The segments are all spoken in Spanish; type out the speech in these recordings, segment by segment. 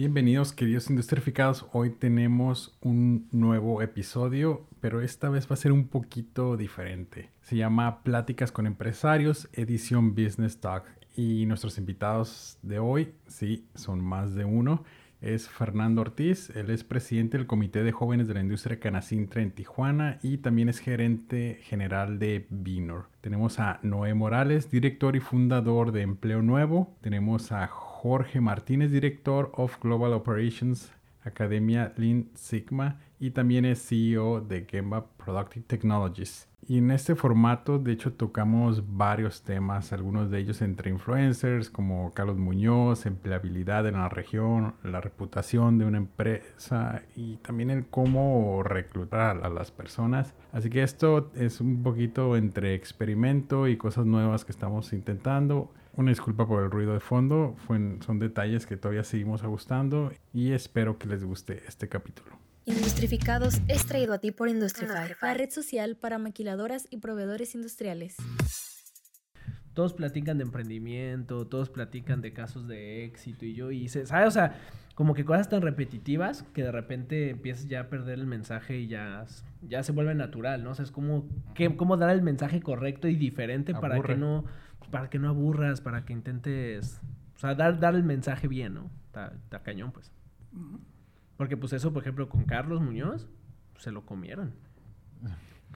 Bienvenidos queridos industrificados, hoy tenemos un nuevo episodio, pero esta vez va a ser un poquito diferente. Se llama Pláticas con Empresarios, edición Business Talk. Y nuestros invitados de hoy, sí, son más de uno. Es Fernando Ortiz, él es presidente del Comité de Jóvenes de la Industria Canacintra en Tijuana y también es gerente general de Vinor. Tenemos a Noé Morales, director y fundador de Empleo Nuevo. Tenemos a Jorge Martínez, director of Global Operations, Academia Lean Sigma y también es CEO de Gemba Productive Technologies. Y en este formato, de hecho, tocamos varios temas, algunos de ellos entre influencers como Carlos Muñoz, empleabilidad en la región, la reputación de una empresa y también el cómo reclutar a las personas. Así que esto es un poquito entre experimento y cosas nuevas que estamos intentando. Una disculpa por el ruido de fondo, son detalles que todavía seguimos ajustando y espero que les guste este capítulo. Industrificados es traído a ti por Industrify, la red social para maquiladoras y proveedores industriales. Todos platican de emprendimiento, todos platican de casos de éxito y yo hice, ¿sabes? O sea, como que cosas tan repetitivas que de repente empiezas ya a perder el mensaje y ya, ya se vuelve natural, ¿no? O sea, es como que, cómo dar el mensaje correcto y diferente para que no para que no aburras, para que intentes, o sea, dar, dar el mensaje bien, ¿no? Está, cañón, pues. Porque pues eso, por ejemplo, con Carlos Muñoz, se lo comieron.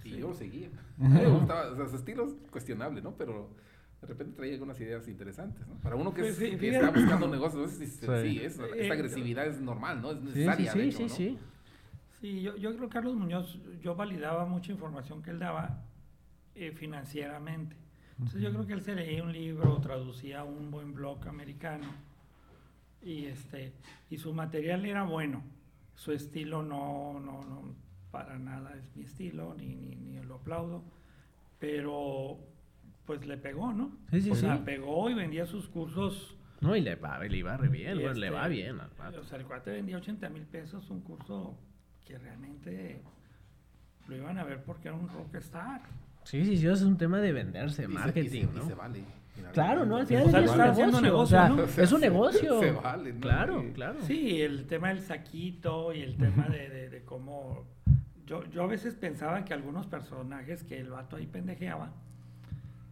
Y yo lo seguía. me gustaba, o sea, su estilo es cuestionable, ¿no? Pero de repente traía algunas ideas interesantes, ¿no? Para uno que, está buscando negocios, no sé si, sí. es, esta eh, agresividad es normal, ¿no? Es necesaria, sí, sí, sí, sí. Sí, yo, yo creo que Carlos Muñoz, yo validaba mucha información que él daba eh, financieramente. Entonces yo creo que él se leía un libro, traducía un buen blog americano y este y su material era bueno. Su estilo no, no, no para nada es mi estilo, ni, ni, ni lo aplaudo, pero pues le pegó, ¿no? Sí, sí, o sea, pegó y vendía sus cursos. No, y le va, le iba re bien, le va este, bien al O sea, el cuate vendía 80 mil pesos un curso que realmente lo iban a ver porque era un rockstar. Sí, sí, sí, es un tema de venderse, marketing, ¿no? se vale. Claro, ¿no? Al final está haciendo negocio, es un negocio. Se vale, ¿no? Claro, claro. Sí, el tema del saquito y el tema de, de, cómo... Yo, yo a veces pensaba que algunos personajes que el vato ahí pendejeaba,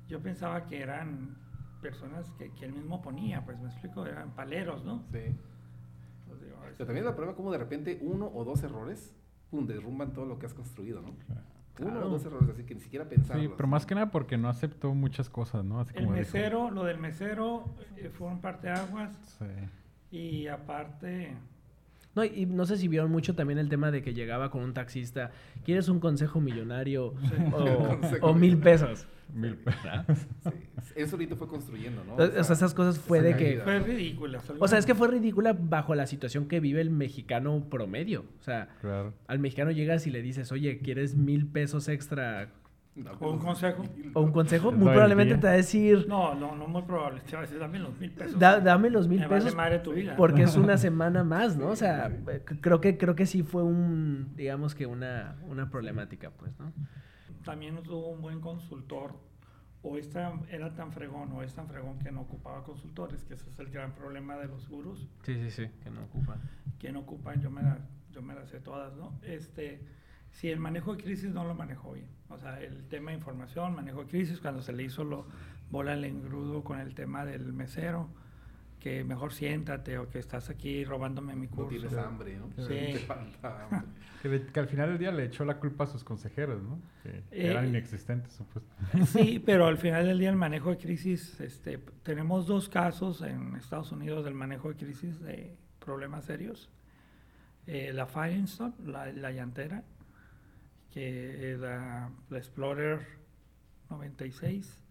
yo pensaba que eran personas que, que él mismo ponía, pues me explico, eran paleros, ¿no? Sí. Pero también la prueba como de repente uno o dos errores, pum, derrumban todo lo que has construido, ¿no? Claro. Uno o dos errores, así que ni siquiera pensarlo. Sí, pero más que nada porque no aceptó muchas cosas, ¿no? el mesero, lo del mesero eh, fue un aguas Sí. Y aparte... No, y no sé si vieron mucho también el tema de que llegaba con un taxista, ¿quieres un consejo millonario o, mil pesos? Mil pesos. Eso ahorita fue construyendo, ¿no? O sea, esas cosas fue de que... Fue ridícula. O sea, es que fue ridícula bajo la situación que vive el mexicano promedio. O sea, al mexicano llegas y le dices, oye, ¿quieres mil pesos extra o un consejo. O un consejo. Muy probablemente te va a decir. No, no, no muy probable. Te va a decir, dame los mil pesos. dame los mil pesos. Madre tu vida. Porque es una semana más, ¿no? O sea, creo que, creo que sí fue un, digamos que una, una problemática, pues, ¿no? También tuvo un buen consultor. O esta, era tan fregón o es tan fregón que no ocupaba consultores, que ese es el gran problema de los gurús. Sí, sí, sí, que no ocupan. Que no ocupan, yo me, yo me las sé todas, ¿no? Este si el manejo de crisis no lo manejó bien. O sea, el tema de información, manejo de crisis, cuando se le hizo lo bola el engrudo con el tema del mesero, que mejor siéntate o que estás aquí robándome mi curso. No tienes hambre, ¿no? Sí. que, al final del día le echó la culpa a sus consejeros, ¿no? Que eh, eran inexistentes, supuestamente. Sí, pero al final del día el manejo de crisis, este, tenemos dos casos en Estados Unidos del manejo de crisis de problemas serios. Eh, la Firestone, la, la llantera, que la, la Explorer 96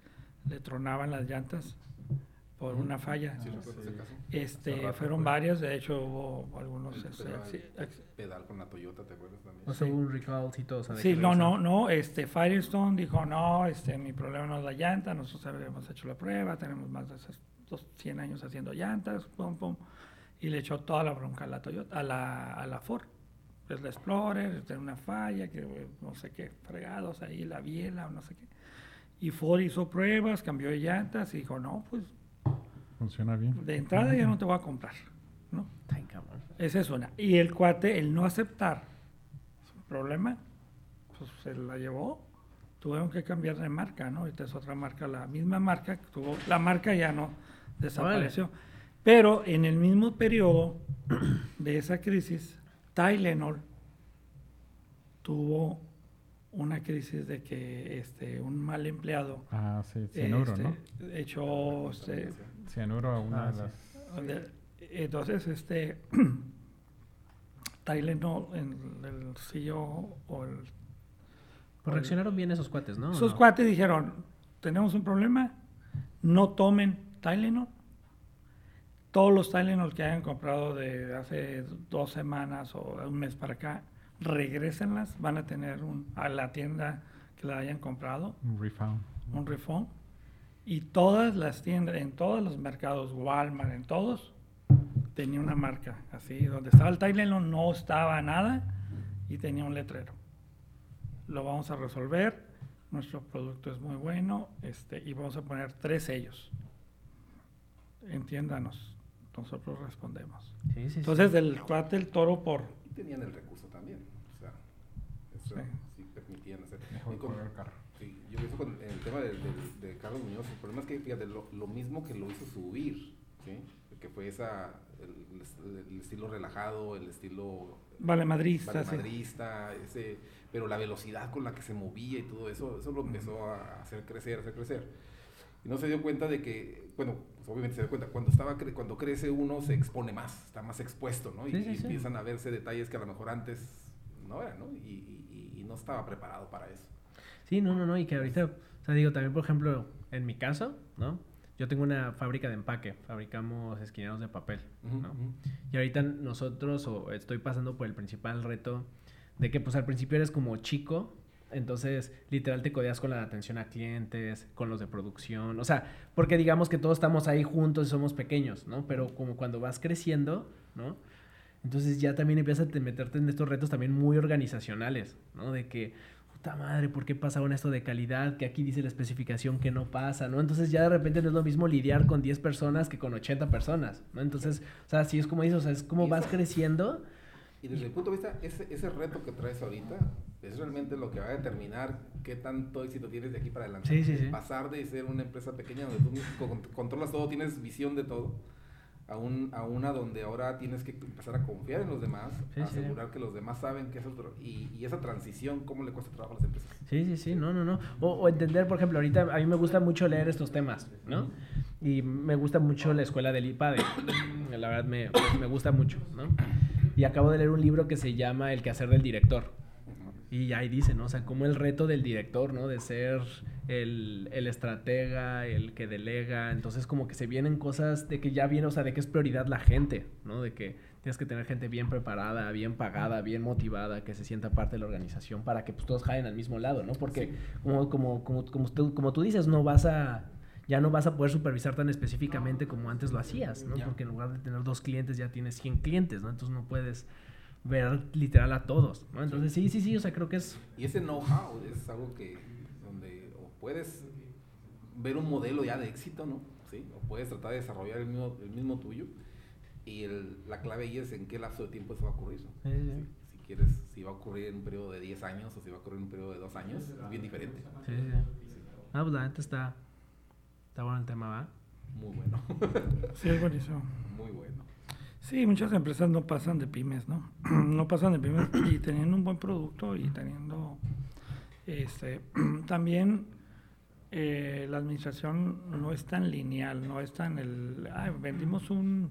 le tronaban las llantas por una falla. este, fueron varias, de hecho hubo algunos... Este, pedal, con la Toyota, ¿te acuerdas también? O sea, hubo un recall y todo. Sí, no, no, no, este, Firestone dijo, no, este, mi problema no es la llanta, nosotros habíamos hecho la prueba, tenemos más de 100 años haciendo llantas, pum, pum, y le echó toda la bronca a la Toyota, a la, a la Ford es la Explorer, tiene una falla, que no sé qué, fregados ahí, la biela o no sé qué. Y Ford hizo pruebas, cambió de llantas y dijo, no, pues... Funciona bien. De entrada ya no te voy a comprar, ¿no? Esa es una. Y el cuate, el no aceptar su problema, pues se la llevó. Tuvieron que cambiar de marca, ¿no? Esta es otra marca, la misma marca que tuvo. La marca ya no desapareció. Pero en el mismo periodo de esa crisis, Tylenol tuvo una crisis de que este un mal empleado ah, sí, cianuro, este, ¿no? echó este, cianuro a una ah, de las entonces este Tylenol en el CEO o el pues reaccionaron bien esos cuates, ¿no? Esos cuates dijeron, tenemos un problema, no tomen Tylenol. Todos los Tylenol que hayan comprado de hace dos semanas o un mes para acá, regrésenlas, van a tener un, a la tienda que la hayan comprado. Un refund. Un refund. Y todas las tiendas, en todos los mercados, Walmart, en todos, tenía una marca así, donde estaba el Tylenol no estaba nada y tenía un letrero. Lo vamos a resolver, nuestro producto es muy bueno este, y vamos a poner tres sellos. Entiéndanos, nosotros respondemos. Sí, sí, Entonces, del cuate el toro por... Y tenían el recurso también, o sea, sí, sí permitían hacer. Mejor con, el carro. Sí, yo pienso con el tema de, de, de, Carlos Muñoz, el problema es que, fíjate, lo, lo mismo que lo hizo subir, ¿sí? que fue esa, el, el, estilo relajado, el estilo... Vale madrista. Vale madrista, sí. ese, pero la velocidad con la que se movía y todo eso, eso lo empezó a hacer crecer, a hacer crecer. Y no se dio cuenta de que, bueno, pues obviamente se dio cuenta, cuando, estaba cre cuando crece uno se expone más, está más expuesto, ¿no? Y, sí, sí, y empiezan a verse detalles que a lo mejor antes no eran, ¿no? Y, y no estaba preparado para eso. Sí, no, no, no, y que ahorita, o sea, digo, también, por ejemplo, en mi caso, ¿no? Yo tengo una fábrica de empaque, fabricamos esquineros de papel, ¿no? Uh -huh. Y ahorita nosotros, o estoy pasando por el principal reto de que, pues, al principio eres como chico, entonces, literal, te codeas con la atención a clientes, con los de producción, o sea, porque digamos que todos estamos ahí juntos y somos pequeños, ¿no? Pero como cuando vas creciendo, ¿no? Entonces ya también empiezas a meterte en estos retos también muy organizacionales, ¿no? De que, puta madre, ¿por qué pasa con esto de calidad? Que aquí dice la especificación que no pasa, ¿no? Entonces ya de repente no es lo mismo lidiar con 10 personas que con 80 personas, ¿no? Entonces, o sea, sí es como dices, o sea, es como vas creciendo. Y desde el punto de vista, ese, ese reto que traes ahorita es realmente lo que va a determinar qué tanto éxito tienes de aquí para adelante. Sí, sí, sí. Pasar de ser una empresa pequeña donde tú controlas todo, tienes visión de todo, a, un, a una donde ahora tienes que empezar a confiar en los demás, Sí, sí. asegurar que los demás saben que es otro- y, y esa transición, cómo le cuesta trabajo a las empresas. Sí, sí, sí, no, no, no. O, o entender, por ejemplo, ahorita a mí me gusta mucho leer estos temas, ¿no? Y me gusta mucho la escuela del IPADE. La verdad me, me gusta mucho, ¿no? Y acabo de leer un libro que se llama El quehacer del director. Y ahí dice, ¿no? O sea, como el reto del director, ¿no? De ser el, el estratega, el que delega. Entonces, como que se vienen cosas de que ya viene, o sea, de que es prioridad la gente, ¿no? De que tienes que tener gente bien preparada, bien pagada, bien motivada, que se sienta parte de la organización para que pues, todos jalen al mismo lado, ¿no? Porque, como, como, como, como, tú, como tú dices, no vas a ya no vas a poder supervisar tan específicamente como antes lo hacías, ¿no? Porque en lugar de tener dos clientes ya tienes 100 clientes, ¿no? Entonces no puedes ver literal a todos, ¿no? Entonces sí, sí, sí, o sea, creo que es... Y ese know-how es algo que, donde o puedes ver un modelo ya de éxito, ¿no? ¿Sí? O puedes tratar de desarrollar el mismo, el mismo tuyo. Y el, la clave ahí es en qué lapso de tiempo eso va a ocurrir, ¿no? Sí, sí. Si, si quieres, si va a ocurrir en un periodo de 10 años o si va a ocurrir en un periodo de 2 años, es bien diferente. Sí, sí. Ah, pues la neta está... Está bueno el tema, ¿va? Muy bueno, Sí, es buenísimo. muy bueno. Sí, muchas empresas no pasan de pymes, ¿no? No pasan de pymes y teniendo un buen producto y teniendo, este, también eh, la administración no es tan lineal, no es tan el, "Ay, vendimos un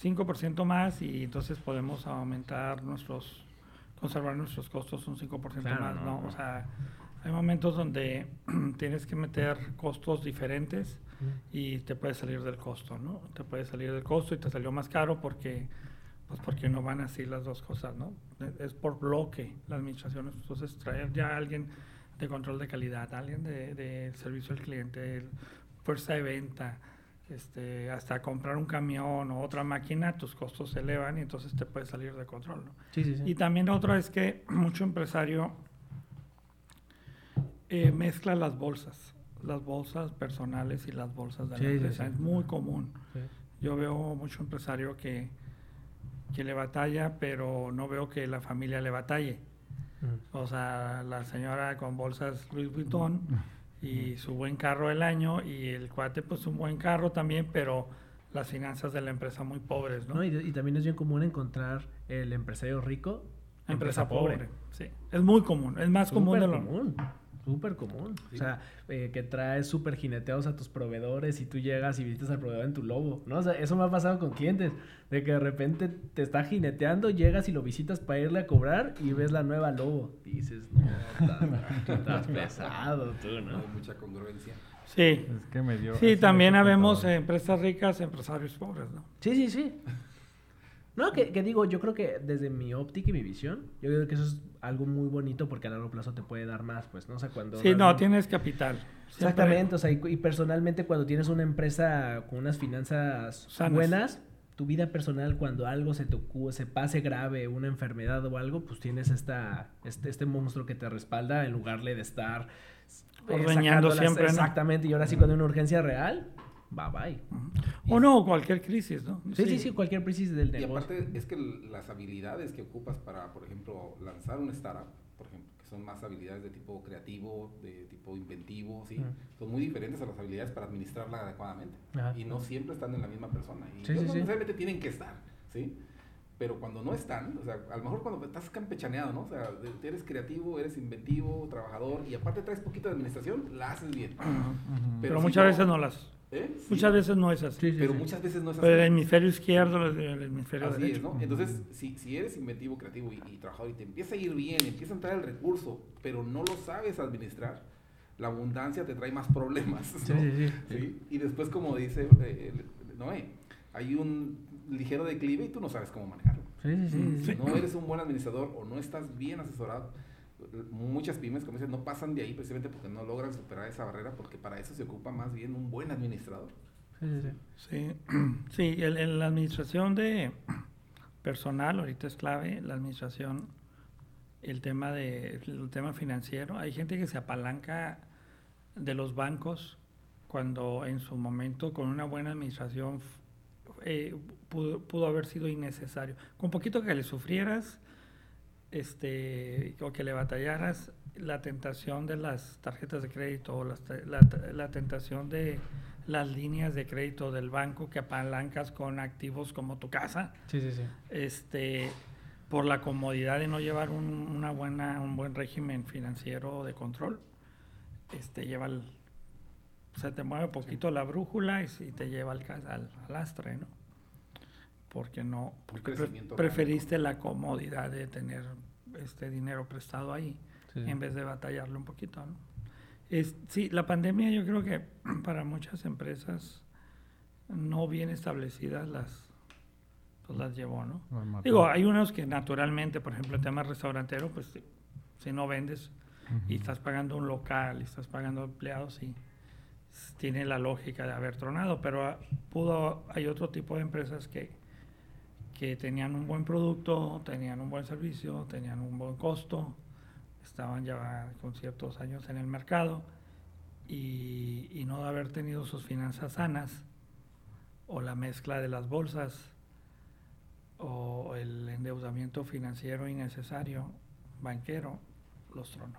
5% más y entonces podemos aumentar nuestros, conservar nuestros costos un 5% Claro, más, no. O sea, hay momentos donde tienes que meter costos diferentes y te puedes salir del costo, ¿no? Te puedes salir del costo y te salió más caro porque, pues porque no van así las dos cosas, ¿no? Es- por bloque la administración, entonces traer ya a alguien de control de calidad, alguien de, de servicio al cliente, fuerza de venta, este, hasta comprar un camión o otra máquina, tus costos se elevan y entonces te puedes salir de control, ¿no? Sí, sí, sí. Y también otro es que mucho empresario eh, mezcla las bolsas, las bolsas personales y las bolsas de Sí, la sí, empresa. sí. Es muy común. Sí. Yo veo mucho empresario que, que le batalla, pero no veo que la familia le batalle. O sea, la señora con bolsas Louis Vuitton y su buen carro del año y el cuate pues un buen carro también, pero las finanzas de la empresa muy pobres, ¿no? y, también es bien común encontrar el empresario rico, empresa, pobre. Sí, es muy común, es más común de lo común. Súper común. O sea, eh, que traes súper jineteados a tus proveedores y tú llegas y visitas al proveedor en tu lobo, ¿no? O sea, eso me ha pasado con clientes. De que de repente te está jineteando, llegas y lo visitas para irle a cobrar y ves la nueva lobo. Y dices, no, estás, pesado tú, ¿no? Hay mucha congruencia. Sí. Es que me dio. Sí, también habemos empresas ricas, empresarios pobres, ¿no? Sí, sí, sí. No, que, que, digo, yo creo que desde mi óptica y mi visión, yo creo que eso es algo muy bonito porque a largo plazo te puede dar más, pues, ¿no? O sea, cuando... Sí, no, tienes capital. Exactamente, o sea, y, personalmente cuando tienes una empresa con unas finanzas buenas, tu vida personal cuando algo se te ocurre, se pase grave, una enfermedad o algo, pues tienes esta, este, este monstruo que te respalda en lugar de estar... Eh, siempre. Exactamente, y ahora sí cuando hay una urgencia real, bye bye. O no, cualquier crisis, ¿no? Sí, sí, sí, cualquier crisis del negocio. Y aparte es que las habilidades que ocupas para, por ejemplo, lanzar un startup, por ejemplo, que son más habilidades de tipo creativo, de tipo inventivo, ¿sí? Son muy diferentes a las habilidades para administrarla adecuadamente. Y no siempre están en la misma persona. Y no necesariamente tienen que estar, ¿sí? Pero cuando no están, o sea, a lo mejor cuando estás campechaneado, ¿no? O sea, eres creativo, eres inventivo, trabajador y aparte traes poquito de administración, la haces bien. Pero, muchas veces no las ¿Eh? Muchas veces no es así. pero muchas veces no es así. el hemisferio izquierdo, el hemisferio derecho. ¿no? Entonces, si, si, eres inventivo, creativo y, trabajador y te empieza a ir bien, empieza a entrar el recurso, pero no lo sabes administrar, la abundancia te trae más problemas. ¿Sí? Y después, como dice eh, Noé, hay un ligero declive y tú no sabes cómo manejarlo. Si no eres un buen administrador o no estás bien asesorado, muchas pymes, como dices, no pasan de ahí precisamente porque no logran superar esa barrera, porque para eso se ocupa más bien un buen administrador. Sí, sí, en la administración de personal ahorita es clave, la administración, el tema, de, el tema financiero. Hay gente que se apalanca de los bancos cuando en su momento con una buena administración eh, pudo, pudo, haber sido innecesario. Con poquito que le sufrieras, este, o que le batallaras la tentación de las tarjetas de crédito o la, la, tentación de las líneas de crédito del banco que apalancas con activos como tu casa. Sí, sí, sí. Este, por la comodidad de no llevar un, una buena, un buen régimen financiero de control, este, lleva el, se te mueve poquito la brújula y, te lleva al, al, al astre, ¿no? Porque no porque preferiste la comodidad de tener este dinero prestado ahí en vez de batallarlo un poquito ¿no? es, sí la pandemia yo creo que para muchas empresas no bien establecidas las pues las llevó no digo hay unos que naturalmente por ejemplo el tema restaurantero pues si, no vendes y estás pagando un local y estás pagando empleados y tiene la lógica de haber tronado pero ah, pudo hay otro tipo de empresas que que tenían un buen producto, tenían un buen servicio, tenían un buen costo, estaban ya con ciertos años en el mercado y, y no de haber tenido sus finanzas sanas o la mezcla de las bolsas o el endeudamiento financiero innecesario, banquero, los tronó.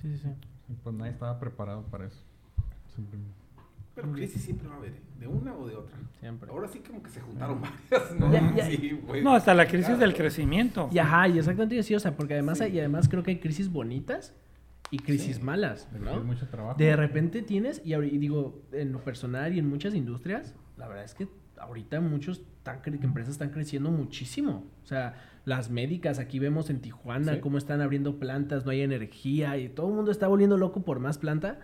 Sí, sí, sí. Pues nadie estaba preparado para eso. Simplemente. Pero crisis siempre va a haber, ¿eh? de una o de otra. Siempre. Ahora sí como que se juntaron varias, ¿no? Sí, no, hasta la crisis del crecimiento. Y ajá, y exactamente sí, o sea, porque además, y además creo que hay crisis bonitas y crisis malas, ¿no? mucho trabajo. De repente tienes, y, digo, en lo personal y en muchas industrias, la verdad es que ahorita muchos empresas están creciendo muchísimo. O sea, las médicas, aquí vemos en Tijuana cómo están abriendo plantas, no hay energía y todo el mundo está volviendo loco por más planta.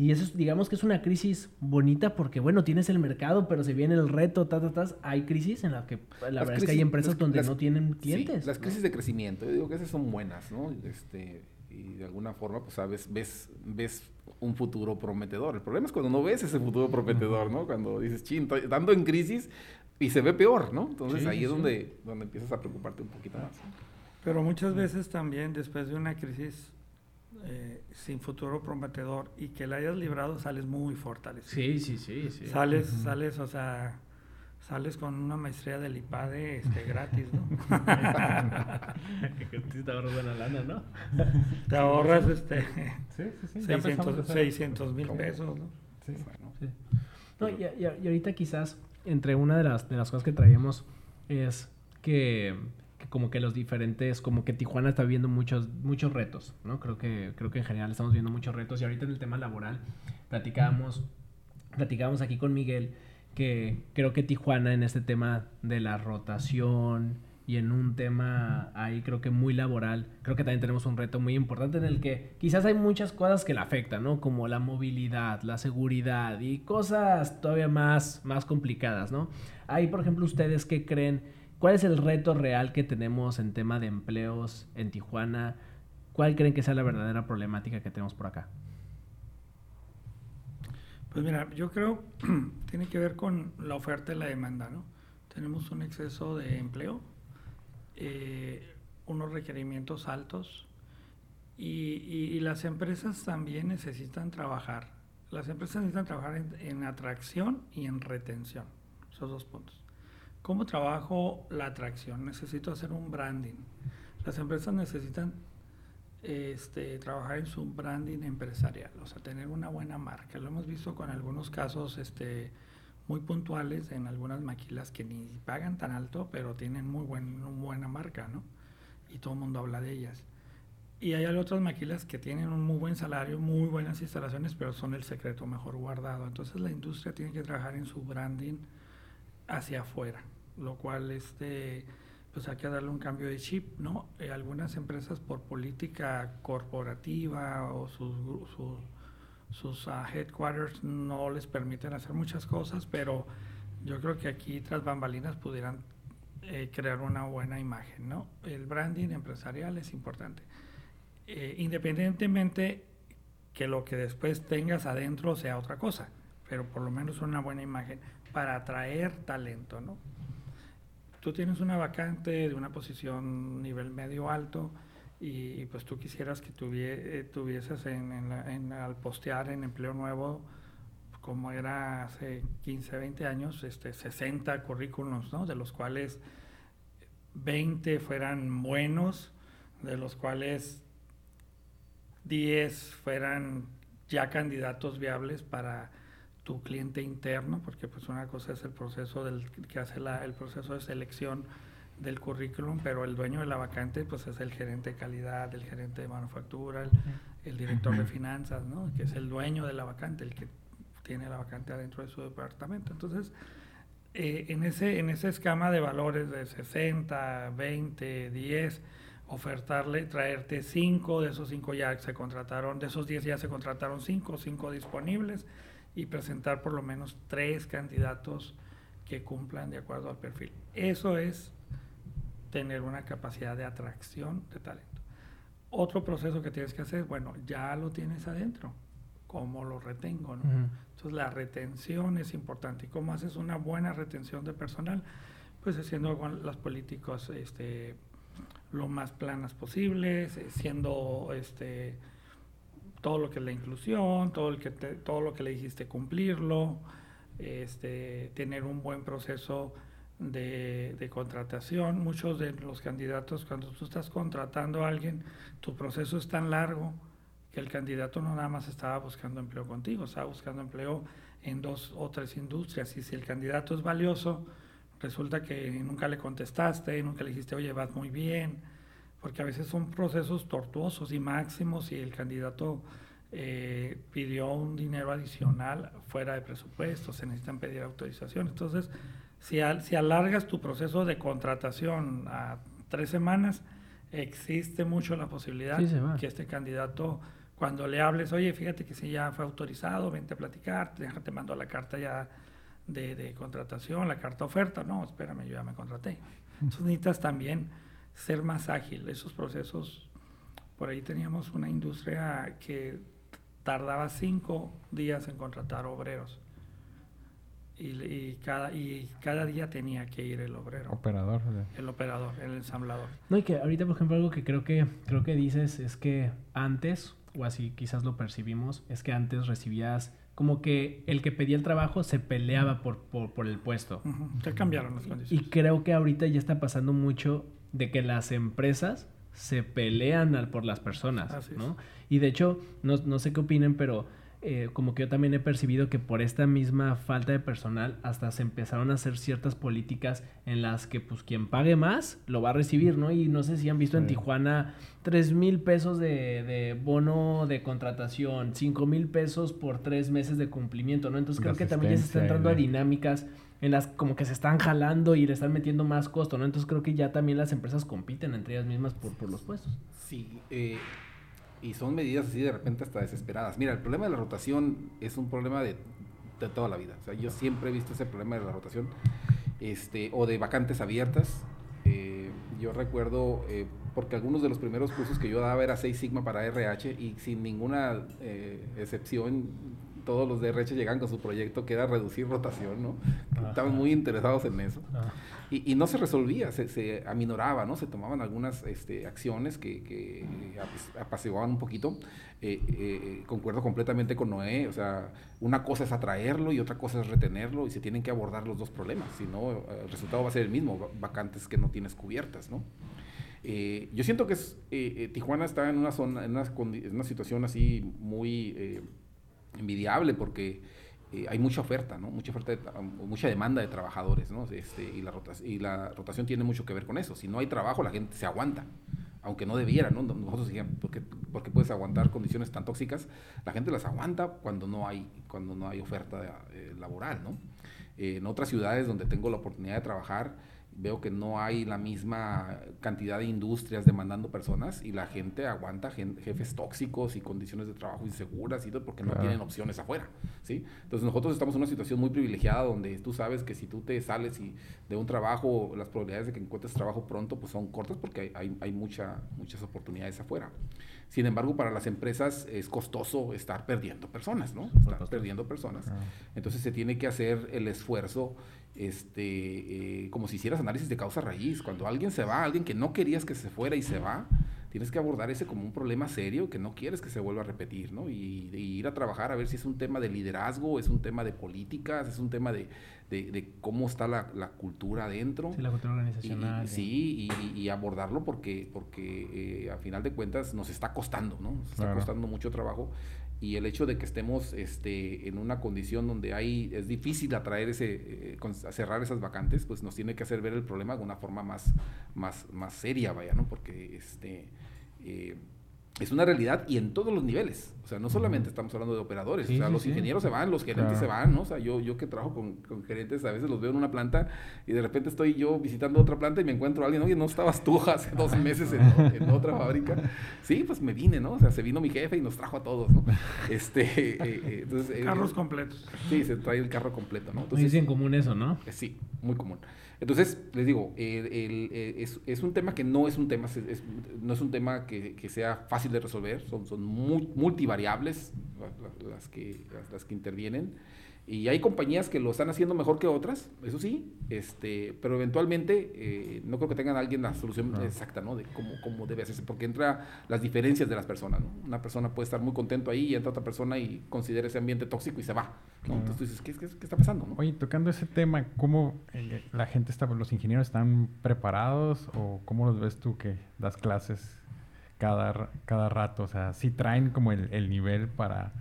Y eso digamos que es una crisis bonita porque, bueno, tienes el mercado, pero se viene el reto, ta, ta, ta. Hay crisis en las que la verdad es que hay empresas donde no tienen clientes. las crisis de crecimiento, yo digo que esas son buenas, ¿no? Este, y de alguna forma, pues, sabes, ves, ves un futuro prometedor. El problema es cuando no ves ese futuro prometedor, ¿no? Cuando dices, ching, dando en crisis y se ve peor, ¿no? Entonces ahí es donde, donde empiezas a preocuparte un poquito más. Pero muchas veces también después de una crisis eh, sin futuro prometedor y que la hayas librado, sales muy fortalecido. Sí, sí, sí. sí. Sales, sales, o sea, sales con una maestría del IPADE este, gratis, ¿no? te ahorras buena lana, ¿no? Te ahorras este, sí, sí, sí. 600 mil pesos, ¿no? Sí, bueno. Sí. No, y, y, ahorita quizás entre una de las, de las cosas que traíamos es que, como que los diferentes, como que Tijuana está viendo muchos, muchos retos, ¿no? Creo que, creo que en general estamos viendo muchos retos y ahorita en el tema laboral platicábamos, platicábamos aquí con Miguel que creo que Tijuana en este tema de la rotación y en un tema ahí creo que muy laboral, creo que también tenemos un reto muy importante en el que quizás hay muchas cosas que la afectan, ¿no? Como la movilidad, la seguridad y cosas todavía más, más complicadas, ¿no? Ahí, por ejemplo, ustedes qué creen, ¿cuál es el reto real que tenemos en tema de empleos en Tijuana? ¿Cuál creen que sea la verdadera problemática que tenemos por acá? Pues mira, yo creo tiene que ver con la oferta y la demanda, ¿no? Tenemos un exceso de empleo, eh, unos requerimientos altos y, las empresas también necesitan trabajar. Las empresas necesitan trabajar en atracción y en retención, esos dos puntos. ¿Cómo trabajo la atracción? Necesito hacer un branding. Las empresas necesitan este, trabajar en su branding empresarial, o sea, tener una buena marca. Lo hemos visto con algunos casos este, muy puntuales en algunas maquilas que ni pagan tan alto, pero tienen muy buen, buena marca, ¿no? Y todo el mundo habla de ellas. Y hay otras maquilas que tienen un muy buen salario, muy buenas instalaciones, pero son el secreto mejor guardado. Entonces la industria tiene que trabajar en su branding hacia afuera, lo cual este pues hay que darle un cambio de chip, ¿no? Eh, algunas empresas por política corporativa o sus, sus uh, headquarters no les permiten hacer muchas cosas, pero yo creo que aquí tras bambalinas pudieran eh, crear una buena imagen, ¿no? El branding empresarial es importante. Eh, independientemente que lo que después tengas adentro sea otra cosa, pero por lo menos una buena imagen para atraer talento, ¿no? tú tienes una vacante de una posición nivel medio alto y, pues tú quisieras que eh, tuvieses al postear en empleo nuevo, como era hace 15, 20 años, este, 60 currículums, ¿no? De los cuales 20 fueran buenos, de los cuales 10 fueran ya candidatos viables para tu cliente interno, porque pues una cosa es el proceso del que hace la, el proceso de selección del currículum, pero el dueño de la vacante pues es el gerente de calidad, el gerente de manufactura, el, director de finanzas, ¿no? que es el dueño de la vacante, el que tiene la vacante adentro de su departamento. Entonces, eh, en, ese, en esa escama de valores de 60, 20, 10, ofertarle, traerte 5, de esos 5 ya se contrataron, de esos 10 ya se contrataron 5, 5 disponibles, y presentar por lo menos tres candidatos que cumplan de acuerdo al perfil. Eso es tener una capacidad de atracción de talento. Otro proceso que tienes que hacer, bueno, ya lo tienes adentro, ¿cómo lo retengo? Entonces la retención es importante. ¿Y cómo haces una buena retención de personal? Pues haciendo con los políticos este, lo más planas posibles, eh, siendo este, todo lo que es la inclusión, todo, el que todo lo que le dijiste cumplirlo, este, tener un buen proceso de, contratación. Muchos de los candidatos, cuando tú estás contratando a alguien, tu proceso es tan largo que el candidato no nada más estaba buscando empleo contigo, estaba buscando empleo en dos o tres industrias. Y si el candidato es valioso, resulta que nunca le contestaste, nunca le dijiste, oye, vas muy bien porque a veces son procesos tortuosos y máximos y el candidato eh, pidió un dinero adicional fuera de presupuesto, se necesitan pedir autorización. Entonces, si, si alargas tu proceso de contratación a tres semanas, existe mucho la posibilidad que este candidato, cuando le hables, oye, fíjate que si ya fue autorizado, vente a platicar, déjate mando la carta ya de, de contratación, la carta oferta. No, espérame, yo ya me contraté. Entonces necesitas también ser más ágil. Esos procesos, por ahí teníamos una industria que tardaba cinco días en contratar obreros. Y, cada, y cada día tenía que ir el obrero. Operador. El operador, el ensamblador. No, y que ahorita, por ejemplo, algo que creo que, creo que dices es que antes, o así quizás lo percibimos, es que antes recibías como que el que pedía el trabajo se peleaba por, por, el puesto. Se cambiaron las condiciones. Y creo que ahorita ya está pasando mucho de que las empresas se pelean al, por las personas, ¿no? Y de hecho, no, no sé qué opinen, pero eh, como que yo también he percibido que por esta misma falta de personal hasta se empezaron a hacer ciertas políticas en las que pues quien pague más lo va a recibir, ¿no? Y no sé si han visto en Tijuana tres mil pesos de, bono de contratación, cinco mil pesos por tres meses de cumplimiento, ¿no? Entonces creo que también ya se está entrando a dinámicas en las como que se están jalando y le están metiendo más costo, ¿no? Entonces creo que ya también las empresas compiten entre ellas mismas por, por los puestos. Sí, eh, y son medidas así de repente hasta desesperadas. Mira, el problema de la rotación es un problema de, de toda la vida. O sea, yo siempre he visto ese problema de la rotación este, o de vacantes abiertas. Eh, yo recuerdo, eh, porque algunos de los primeros cursos que yo daba era 6 Sigma para RH y sin ninguna eh, excepción todos los de RH llegan con su proyecto que era reducir rotación, ¿no? Estaban muy interesados en eso. Y, no se resolvía, se, aminoraba, ¿no? Se tomaban algunas este, acciones que, que apaciguaban un poquito. Eh, eh, concuerdo completamente con Noé, o sea, una cosa es atraerlo y otra cosa es retenerlo y se tienen que abordar los dos problemas, si no, el resultado va a ser el mismo, vacantes que no tienes cubiertas, ¿no? Eh, yo siento que es, Tijuana está en una zona, en una, en una situación así muy envidiable porque eh, hay mucha oferta, ¿no? Mucha oferta, mucha demanda de trabajadores, ¿no? Este, y, la y la rotación tiene mucho que ver con eso. Si no hay trabajo, la gente se aguanta, aunque no debiera, ¿no? Nosotros dijimos, porque, porque puedes aguantar condiciones tan tóxicas, la gente las aguanta cuando no hay, cuando no hay oferta eh, laboral, ¿no? En otras ciudades donde tengo la oportunidad de trabajar, veo que no hay la misma cantidad de industrias demandando personas y la gente aguanta jefes tóxicos y condiciones de trabajo inseguras y todo porque no tienen opciones afuera, ¿sí? Entonces nosotros estamos en una situación muy privilegiada donde tú sabes que si tú te sales y de un trabajo, las probabilidades de que encuentres trabajo pronto pues son cortas porque hay, hay mucha, muchas oportunidades afuera. Sin embargo, para las empresas es costoso estar perdiendo personas, ¿no? Estar perdiendo personas. Entonces se tiene que hacer el esfuerzo este, eh, como si hicieras análisis de causa raíz. Cuando alguien se va, alguien que no querías que se fuera y se va, tienes que abordar ese como un problema serio que no quieres que se vuelva a repetir, ¿no? Y, ir a trabajar a ver si es un tema de liderazgo, es un tema de políticas, es un tema de, de, cómo está la, la, cultura adentro. Sí, la cultura organizacional. Y, sí, y, abordarlo porque, porque eh, a final de cuentas nos está costando, ¿no? Nos está costando mucho trabajo y el hecho de que estemos este, en una condición donde hay, es difícil atraer ese, eh, cerrar esas vacantes, pues nos tiene que hacer ver el problema de una forma más, más, más seria, vaya, ¿no? Porque este, eh, es una realidad y en todos los niveles. O sea, no solamente estamos hablando de operadores, o sea, los ingenieros se van, los gerentes se van, ¿no? O sea, yo, yo que trabajo con, con, gerentes, a veces los veo en una planta y de repente estoy yo visitando otra planta y me encuentro a alguien, oye, ¿no estabas tú hace dos meses en, otra fábrica? Sí, pues me vine, ¿no? O sea, se vino mi jefe y nos trajo a todos, ¿no? Este, eh, eh, entonces, Carros completos. Sí, se trae el carro completo, ¿no? Entonces, es bien común eso, ¿no? sí, muy común. Entonces, les digo, es, un tema que no es un tema, no es un tema que, sea fácil de resolver, son, son multivariables las, que, las que intervienen. Y hay compañías que lo están haciendo mejor que otras, eso sí, este, pero eventualmente eh, no creo que tengan alguien la solución exacta, ¿no? De cómo, cómo debe hacerse, porque entra las diferencias de las personas, ¿no? Una persona puede estar muy contento ahí y entra otra persona y considera ese ambiente tóxico y se va, ¿no? Entonces tú dices, ¿qué, qué, qué está pasando? ¿no? Oye, tocando ese tema, ¿cómo eh, la gente está, los ingenieros están preparados o cómo los ves tú que das clases cada, cada rato? O sea, ¿sí traen como el, el nivel para,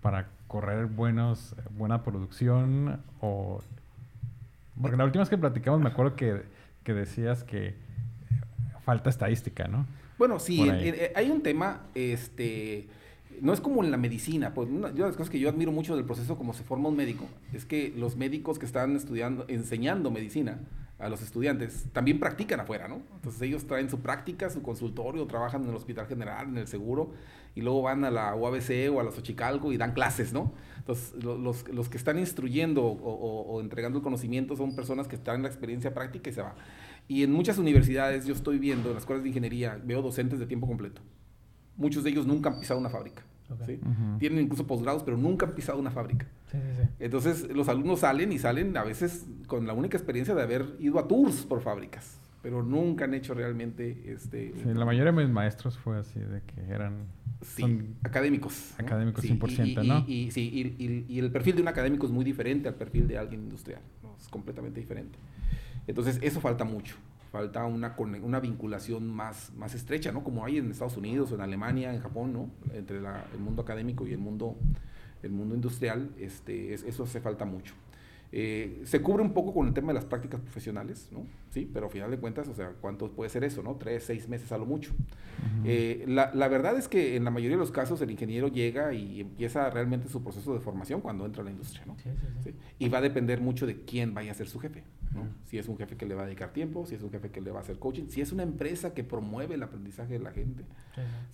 para correr buenos, buena producción o... Porque la última vez que platicamos me acuerdo que, que decías que falta estadística, ¿no? Bueno, sí, eh, hay un tema, este, no es como en la medicina, pues una, de las cosas que yo admiro mucho del proceso como se forma un médico, es que los médicos que están estudiando, enseñando medicina, a los estudiantes, también practican afuera, ¿no? Entonces ellos traen su práctica, su consultorio, trabajan en el hospital general, en el seguro, y luego van a la UABC o a la Xochicalco y dan clases, ¿no? Entonces los, que están instruyendo o, entregando el conocimiento son personas que están en la experiencia práctica y se va. Y en muchas universidades yo estoy viendo, en las escuelas de ingeniería, veo docentes de tiempo completo. Muchos de ellos nunca han pisado una fábrica. Tienen incluso posgrados, pero nunca han pisado una fábrica. Entonces, los alumnos salen y salen a veces con la única experiencia de haber ido a tours por fábricas, pero nunca han hecho realmente este... la mayoría de mis maestros fue así, de que eran Sí, académicos. Académicos 100%, ¿no? Y, sí, y, el perfil de un académico es muy diferente al perfil de alguien industrial, es completamente diferente. Entonces, eso falta mucho, falta una, una vinculación más, más estrecha, ¿no? Como hay en Estados Unidos, en Alemania, en Japón, ¿no? Entre el mundo académico y el mundo, el mundo industrial, este, eso hace falta mucho. Eh, se cubre un poco con el tema de las prácticas profesionales, ¿no? Sí, pero al final de cuentas, o sea, ¿cuánto puede ser eso, no? Tres, seis meses a lo mucho. Eh, la, la, verdad es que en la mayoría de los casos el ingeniero llega y empieza realmente su proceso de formación cuando entra a la industria, ¿no? Sí, sí, y va a depender mucho de quién vaya a ser su jefe, ¿no? Si es un jefe que le va a dedicar tiempo, si es un jefe que le va a hacer coaching, si es una empresa que promueve el aprendizaje de la gente,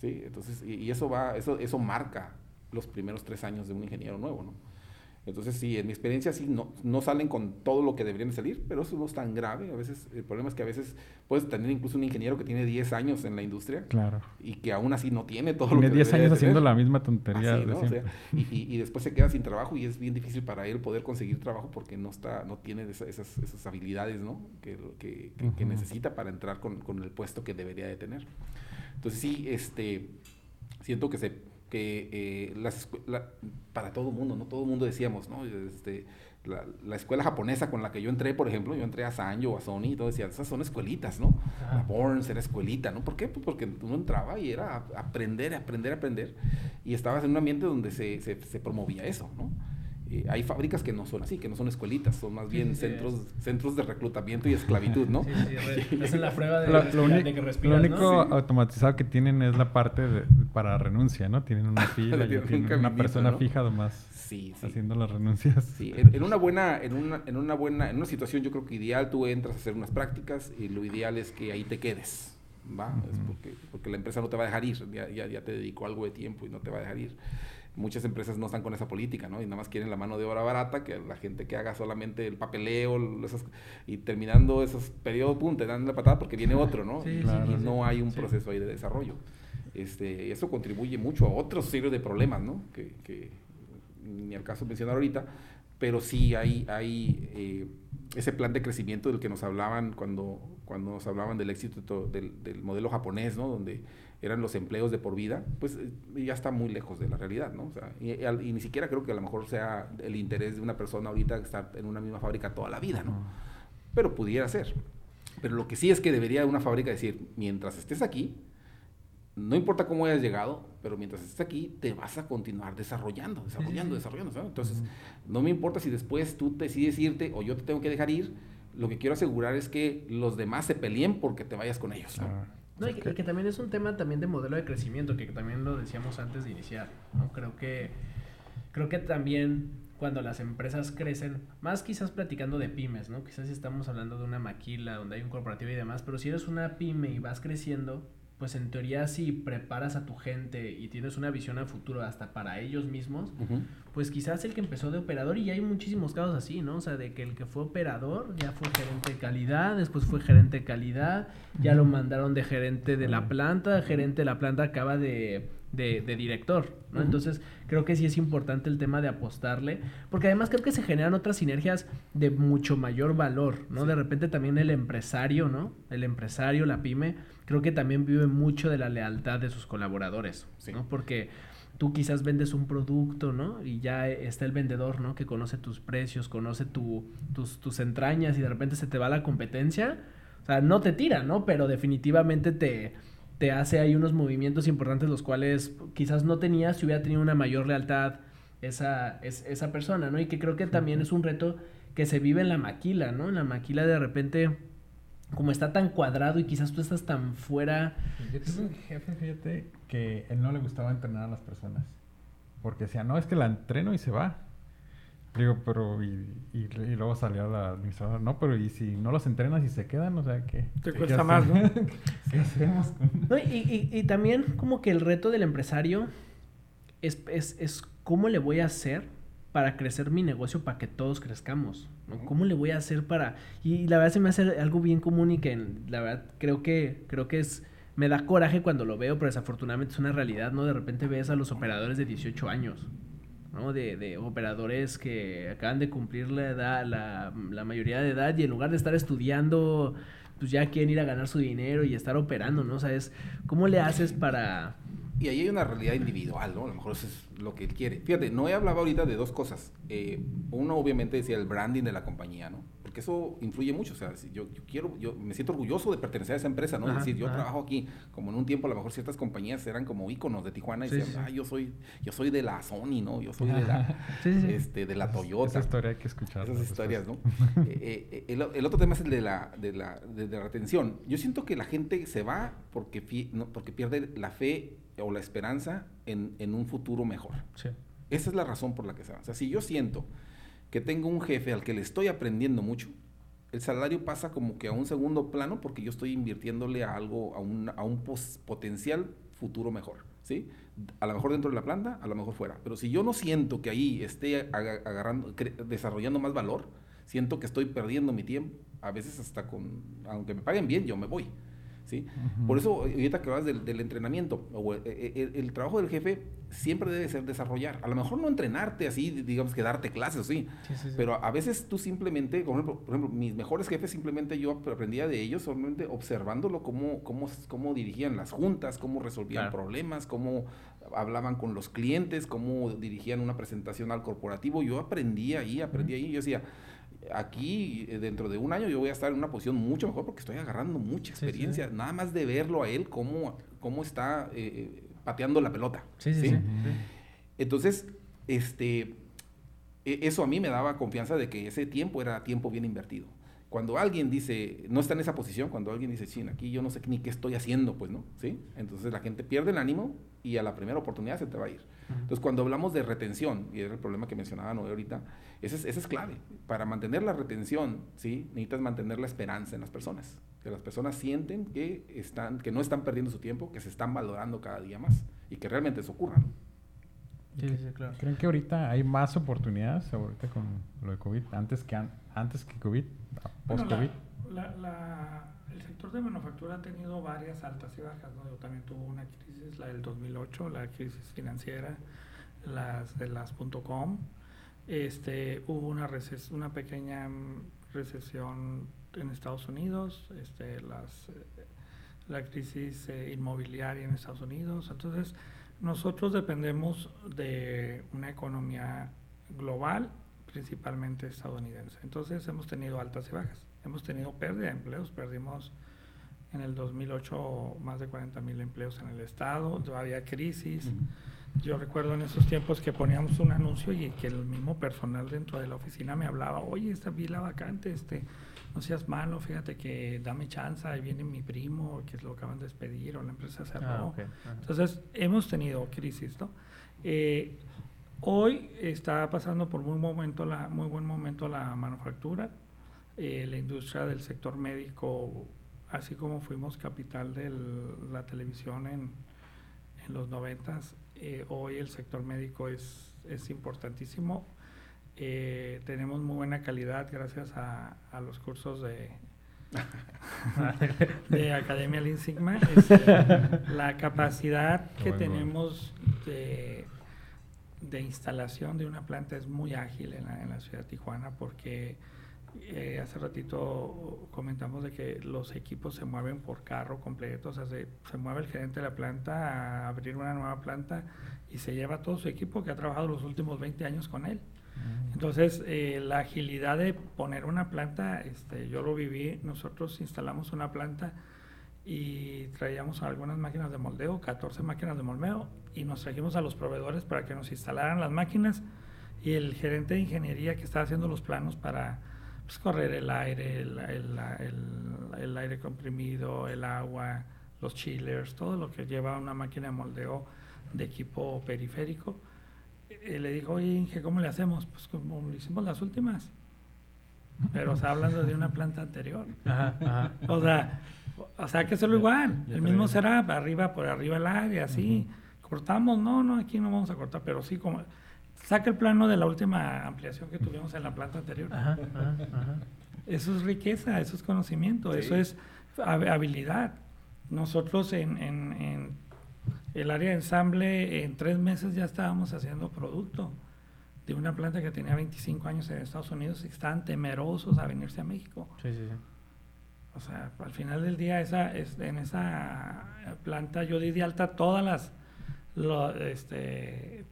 ¿sí? Entonces, y, y eso va, eso, eso marca los primeros tres años de un ingeniero nuevo, ¿no? Entonces, sí, en mi experiencia sí, no, no salen con todo lo que deberían salir, pero eso no es tan grave. A veces, el problema es que a veces puedes tener incluso un ingeniero que tiene 10 años en la industria. Claro. Y que aún así no tiene todo lo que Tiene 10 años haciendo la misma tontería. y, y, después se queda sin trabajo y es bien difícil para él poder conseguir trabajo porque no está no tiene esas, esas, habilidades ¿no? que, que, que, necesita para entrar con, con el puesto que debería de tener. Entonces, sí, este, siento que se que eh, las, para todo el mundo, ¿no? Todo el mundo decíamos, ¿no? Este, la, la, escuela japonesa con la que yo entré, por ejemplo, yo entré a Sanyo, a Sony, y todo decía, esas son escuelitas, ¿no? La Burns era escuelita, ¿no? ¿Por qué? Pues porque uno entraba y era aprender, aprender, aprender, y estabas en un ambiente donde se, se, se promovía eso, ¿no? Eh, hay fábricas que no son así, que no son escuelitas, son más bien centros, centros de reclutamiento y esclavitud, ¿no? Sí, sí, la prueba de, lo, que respiras, Lo único automatizado que tienen es la parte de, para renuncia, ¿no? Tienen una fila y tienen una persona fija además haciendo las renuncias. Sí, en, una buena, en una, en una buena, en una situación yo creo que ideal tú entras a hacer unas prácticas y lo ideal es que ahí te quedes, ¿va? es porque, porque la empresa no te va a dejar ir, ya, ya, ya te dedicó algo de tiempo y no te va a dejar ir muchas empresas no están con esa política, ¿no? Y nada más quieren la mano de obra barata, que la gente que haga solamente el papeleo, y terminando esos periodos, pum, te dan la patada porque viene otro, ¿no? y, no hay un proceso ahí de desarrollo. Este, eso contribuye mucho a otros series de problemas, ¿no? Que, que ni al caso mencionar ahorita, pero sí hay, hay eh, ese plan de crecimiento del que nos hablaban cuando, cuando nos hablaban del éxito del, del modelo japonés, ¿no? Donde eran los empleos de por vida, pues eh, ya está muy lejos de la realidad, ¿no? O sea, y, ni siquiera creo que a lo mejor sea el interés de una persona ahorita estar en una misma fábrica toda la vida, ¿no? Pero pudiera ser. Pero lo que sí es que debería una fábrica decir, mientras estés aquí, no importa cómo hayas llegado, pero mientras estés aquí, te vas a continuar desarrollando, desarrollando, desarrollando. Entonces, no me importa si después tú decides irte o yo te tengo que dejar ir, lo que quiero asegurar es que los demás se peleen porque te vayas con ellos. ¿no? No, y que, también es un tema también de modelo de crecimiento, que también lo decíamos antes de iniciar, ¿no? Creo que, creo que también cuando las empresas crecen, más quizás platicando de pymes, ¿no? Quizás estamos hablando de una maquila donde hay un corporativo y demás, pero si eres una pyme y vas creciendo, pues en teoría si preparas a tu gente y tienes una visión a futuro hasta para ellos mismos, pues quizás el que empezó de operador, y hay muchísimos casos así, ¿no? O sea, de que el que fue operador ya fue gerente de calidad, después fue gerente de calidad, ya lo mandaron de gerente de la planta, gerente de la planta acaba de, de, director, ¿no? Entonces, creo que sí es importante el tema de apostarle, porque además creo que se generan otras sinergias de mucho mayor valor, ¿no? De repente también el empresario, ¿no? El empresario, la pyme, creo que también vive mucho de la lealtad de sus colaboradores, ¿no? Porque tú quizás vendes un producto, ¿no? Y ya está el vendedor, ¿no? Que conoce tus precios, conoce tu, tus, tus entrañas y de repente se te va la competencia. O sea, no te tira, ¿no? Pero definitivamente te, te hace ahí unos movimientos importantes los cuales quizás no tenías si hubiera tenido una mayor lealtad esa, es, esa persona, ¿no? Y que creo que también es un reto que se vive en la maquila, ¿no? En la maquila de repente como está tan cuadrado y quizás tú estás tan fuera. Yo tengo un jefe, fíjate, que él no le gustaba entrenar a las personas. Porque decía, no, es que la entreno y se va. Digo, pero y, y, luego salió la administradora, no, pero y si no los entrenas y se quedan, o sea, que Te cuesta más, ¿no? ¿Qué hacemos? no y, y, también como que el reto del empresario es, es, es cómo le voy a hacer para crecer mi negocio para que todos crezcamos. ¿Cómo le voy a hacer para...? Y la verdad se me hace algo bien común y que la verdad creo que, creo que es... Me da coraje cuando lo veo, pero desafortunadamente es una realidad, ¿no? De repente ves a los operadores de 18 años, De, de operadores que acaban de cumplir la edad, la, la mayoría de edad y en lugar de estar estudiando, pues ya quieren ir a ganar su dinero y estar operando, ¿no? O sea, es... ¿Cómo le haces para Y ahí hay una realidad individual, ¿no? A lo mejor eso es lo que él quiere. Fíjate, no he hablado ahorita de dos cosas. Eh, uno, obviamente, decía el branding de la compañía, ¿no? Porque eso influye mucho. O sea, si yo, yo, quiero, yo me siento orgulloso de pertenecer a esa empresa, ¿no? es decir, yo trabajo aquí, como en un tiempo a lo mejor ciertas compañías eran como íconos de Tijuana y decían, ah, yo soy, yo soy de la Sony, ¿no? Yo soy de la, este, de la Toyota. Esa historia hay que escuchar. Esas historias, ¿no? Eh, eh, el, el, otro tema es el de la, de la, de, la retención. Yo siento que la gente se va porque, no, porque pierde la fe o la esperanza en, en un futuro mejor. Sí. Esa es la razón por la que se va. O sea, si yo siento que tengo un jefe al que le estoy aprendiendo mucho, el salario pasa como que a un segundo plano porque yo estoy invirtiéndole a algo, a un, a un potencial futuro mejor, ¿sí? A lo mejor dentro de la planta, a lo mejor fuera. Pero si yo no siento que ahí esté agarrando, desarrollando más valor, siento que estoy perdiendo mi tiempo, a veces hasta con, aunque me paguen bien, yo me voy. ¿Sí? Por eso, ahorita que hablas del, entrenamiento, o eh, eh, el, trabajo del jefe siempre debe ser desarrollar. A lo mejor no entrenarte así, digamos que darte clases, sí, pero a veces tú simplemente, por ejemplo, mis mejores jefes simplemente yo aprendía de ellos solamente observándolo cómo, cómo, cómo dirigían las juntas, cómo resolvían problemas, cómo hablaban con los clientes, cómo dirigían una presentación al corporativo. Yo aprendí ahí, aprendí ahí, yo decía, aquí eh, dentro de un año yo voy a estar en una posición mucho mejor porque estoy agarrando mucha experiencia, nada más de verlo a él cómo, cómo está eh, eh, pateando la pelota. Sí, sí, Entonces, este, e, eso a mí me daba confianza de que ese tiempo era tiempo bien invertido. Cuando alguien dice, no está en esa posición, cuando alguien dice, sí, aquí yo no sé ni qué estoy haciendo, pues, ¿no? ¿Sí? Entonces la gente pierde el ánimo y a la primera oportunidad se te va a ir. Entonces, cuando hablamos de retención, y era el problema que mencionaba Noé ahorita, ese es, ese es clave. Para mantener la retención, ¿sí? necesitas mantener la esperanza en las personas. Que las personas sienten que, están, que no están perdiendo su tiempo, que se están valorando cada día más y que realmente eso ocurra. Sí, sí, claro. ¿Creen que ahorita hay más oportunidades ahorita con lo de COVID, antes que, antes que COVID, post-COVID? el sector de manufactura ha tenido varias altas y bajas. ¿no? También tuvo una crisis, la del 2008, la crisis financiera, las de las .com. Este, hubo una, una pequeña mm, recesión en Estados Unidos, este, las, eh, la crisis eh, inmobiliaria en Estados Unidos. Entonces, nosotros dependemos de una economía global, principalmente estadounidense. Entonces, hemos tenido altas y bajas. Hemos tenido pérdida de empleos, perdimos en el 2008 más de 40 mil empleos en el estado, había crisis. Yo recuerdo en esos tiempos que poníamos un anuncio y que el mismo personal dentro de la oficina me hablaba, oye, esta vila vacante, este, no seas malo, fíjate que dame chance, ahí viene mi primo, que lo acaban de despedir o la empresa cerró. Ah, Entonces, hemos tenido crisis, ¿no? Eh, hoy está pasando por muy, momento la, muy buen momento la manufactura, eh, la industria del sector médico, así como fuimos capital de la televisión en, en los noventas, eh, hoy el sector médico es, es importantísimo. Eh, tenemos muy buena calidad gracias a, a los cursos de, de Academia Lean Sigma. Este, la capacidad que tenemos de, de, instalación de una planta es muy ágil en la, en la ciudad de Tijuana porque eh, hace ratito comentamos de que los equipos se mueven por carro completo, o sea, se, mueve el gerente de la planta a abrir una nueva planta y se lleva todo su equipo que ha trabajado los últimos 20 años con él. Entonces, eh, la agilidad de poner una planta, este, yo lo viví, nosotros instalamos una planta y traíamos algunas máquinas de moldeo, 14 máquinas de moldeo, y nos trajimos a los proveedores para que nos instalaran las máquinas y el gerente de ingeniería que estaba haciendo los planos para pues, correr el aire, el, el, aire comprimido, el agua, los chillers, todo lo que lleva una máquina de moldeo de equipo periférico. Y le dijo, oye Inge, ¿cómo le hacemos? Pues como lo hicimos las últimas. Pero está hablando de una planta anterior. O sea, o sea, que hacerlo igual. el mismo será arriba por arriba el área, así. Cortamos, no, no, aquí no vamos a cortar, pero sí como Saca el plano de la última ampliación que tuvimos en la planta anterior. Eso es riqueza, eso es conocimiento, eso es habilidad. Nosotros en, el área de ensamble, en tres meses ya estábamos haciendo producto de una planta que tenía 25 años en Estados Unidos y estaban temerosos a venirse a México. Sí, sí, O sea, al final del día, esa, en esa planta yo di de alta todas las lo, este,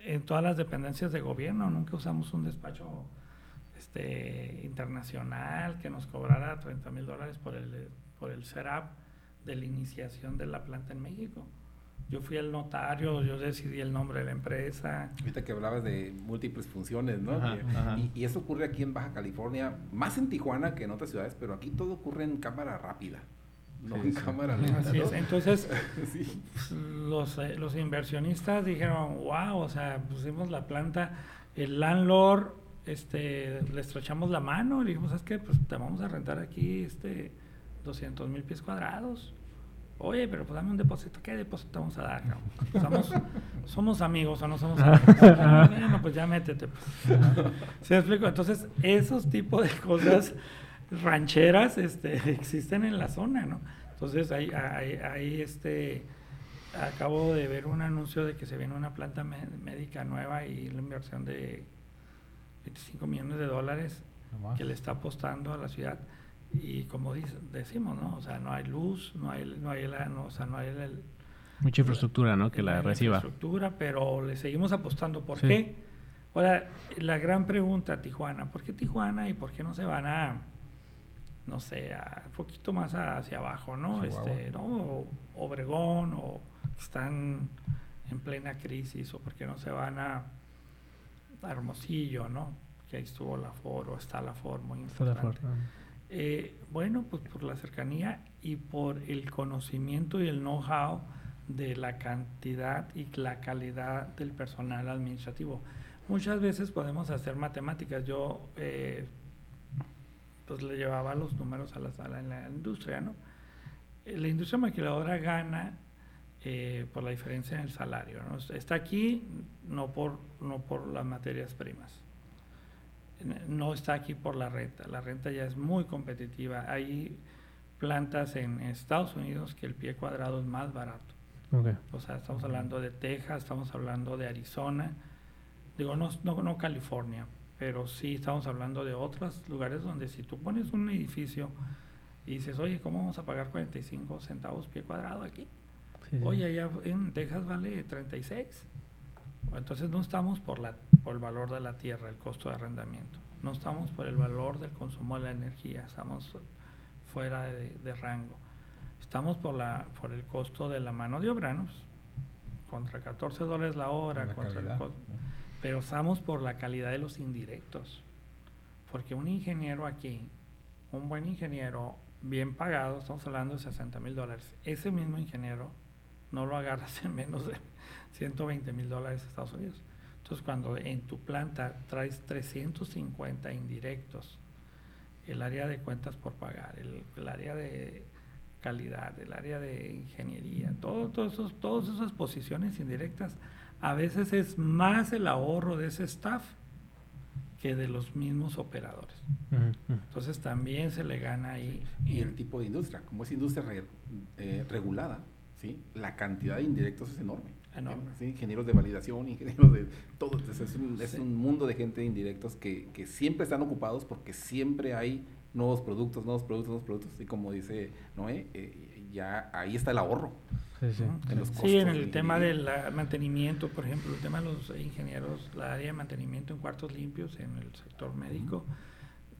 en todas las dependencias de gobierno, nunca usamos un despacho este, internacional que nos cobrara 30 mil dólares por el, por el setup de la iniciación de la planta en México. Yo fui el notario, yo decidí el nombre de la empresa. Ahorita que hablabas de múltiples funciones, ¿no? Y, eso ocurre aquí en Baja California, más en Tijuana que en otras ciudades, pero aquí todo ocurre en cámara rápida. No en cámara lenta. Así es. Entonces, los, eh, los inversionistas dijeron, wow, o sea, pusimos la planta, el landlord, este, le estrechamos la mano, y dijimos, ¿sabes qué? Pues te vamos a rentar aquí este 200 mil pies cuadrados Oye, pero pues dame un depósito. ¿Qué depósito vamos a dar? ¿Somos, ¿Somos amigos o no somos amigos? bueno, pues ya métete. Pues. ¿Se explico? Entonces, esos tipos de cosas rancheras este, existen en la zona, ¿no? Entonces, ahí, ahí, este, acabo de ver un anuncio de que se viene una planta médica nueva y la inversión de 25 millones de dólares que le está apostando a la ciudad y como decimos, ¿no? O sea, no hay luz, no hay, no hay, la, no, o sea, no hay el, mucha infraestructura, ¿no? Que la reciba. Infraestructura, pero le seguimos apostando. ¿Por qué? Ahora, la gran pregunta, Tijuana, ¿por qué Tijuana y por qué no se van a, no sé, a, un poquito más hacia abajo, ¿no? Este, ¿no? Obregón, o están en plena crisis, o por qué no se van a, Hermosillo, ¿no? Que ahí estuvo la FOR, o está la FOR, muy importante. Eh, bueno, pues por la cercanía y por el conocimiento y el know-how de la cantidad y la calidad del personal administrativo. Muchas veces podemos hacer matemáticas. Yo eh, pues le llevaba los números a la sala en la industria, ¿no? Eh, la industria maquiladora gana por la diferencia en el salario. ¿no? Está aquí no por, no por las materias primas no está aquí por la renta. La renta ya es muy competitiva. Hay plantas en Estados Unidos que el pie cuadrado es más barato. O sea, estamos hablando de Texas, estamos hablando de Arizona, digo, no, no, no California, pero sí estamos hablando de otros lugares donde si tú pones un edificio y dices, oye, ¿cómo vamos a pagar 45 centavos pie cuadrado aquí? Oye, allá en Texas vale 36. Entonces no estamos por, la, por el valor de la tierra, el costo de arrendamiento. No estamos por el valor del consumo de la energía, estamos fuera de, rango. Estamos por, la, por el costo de la mano de obra, ¿no? contra 14 dólares la hora, pero estamos por la calidad de los indirectos. Porque un ingeniero aquí, un buen ingeniero bien pagado, estamos hablando de 60 mil dólares, ese mismo ingeniero no lo agarras en menos de 120 mil dólares de Estados Unidos. Entonces, cuando en tu planta traes 350 indirectos, el área de cuentas por pagar, el, área de calidad, el área de ingeniería, todo, esos, todas esas posiciones indirectas, a veces es más el ahorro de ese staff que de los mismos operadores. Entonces también se le gana ahí. Y el tipo de industria, como es industria eh, regulada, ¿sí? la cantidad de indirectos es enorme. Ingenieros de validación, ingenieros de todo. Es un, mundo de gente de indirectos que, que, siempre están ocupados porque siempre hay nuevos productos, nuevos productos, nuevos productos. Y como dice Noé, eh, ya ahí está el ahorro. Sí, en, el tema del mantenimiento, por ejemplo, el tema de los ingenieros, la área de mantenimiento en cuartos limpios en el sector médico.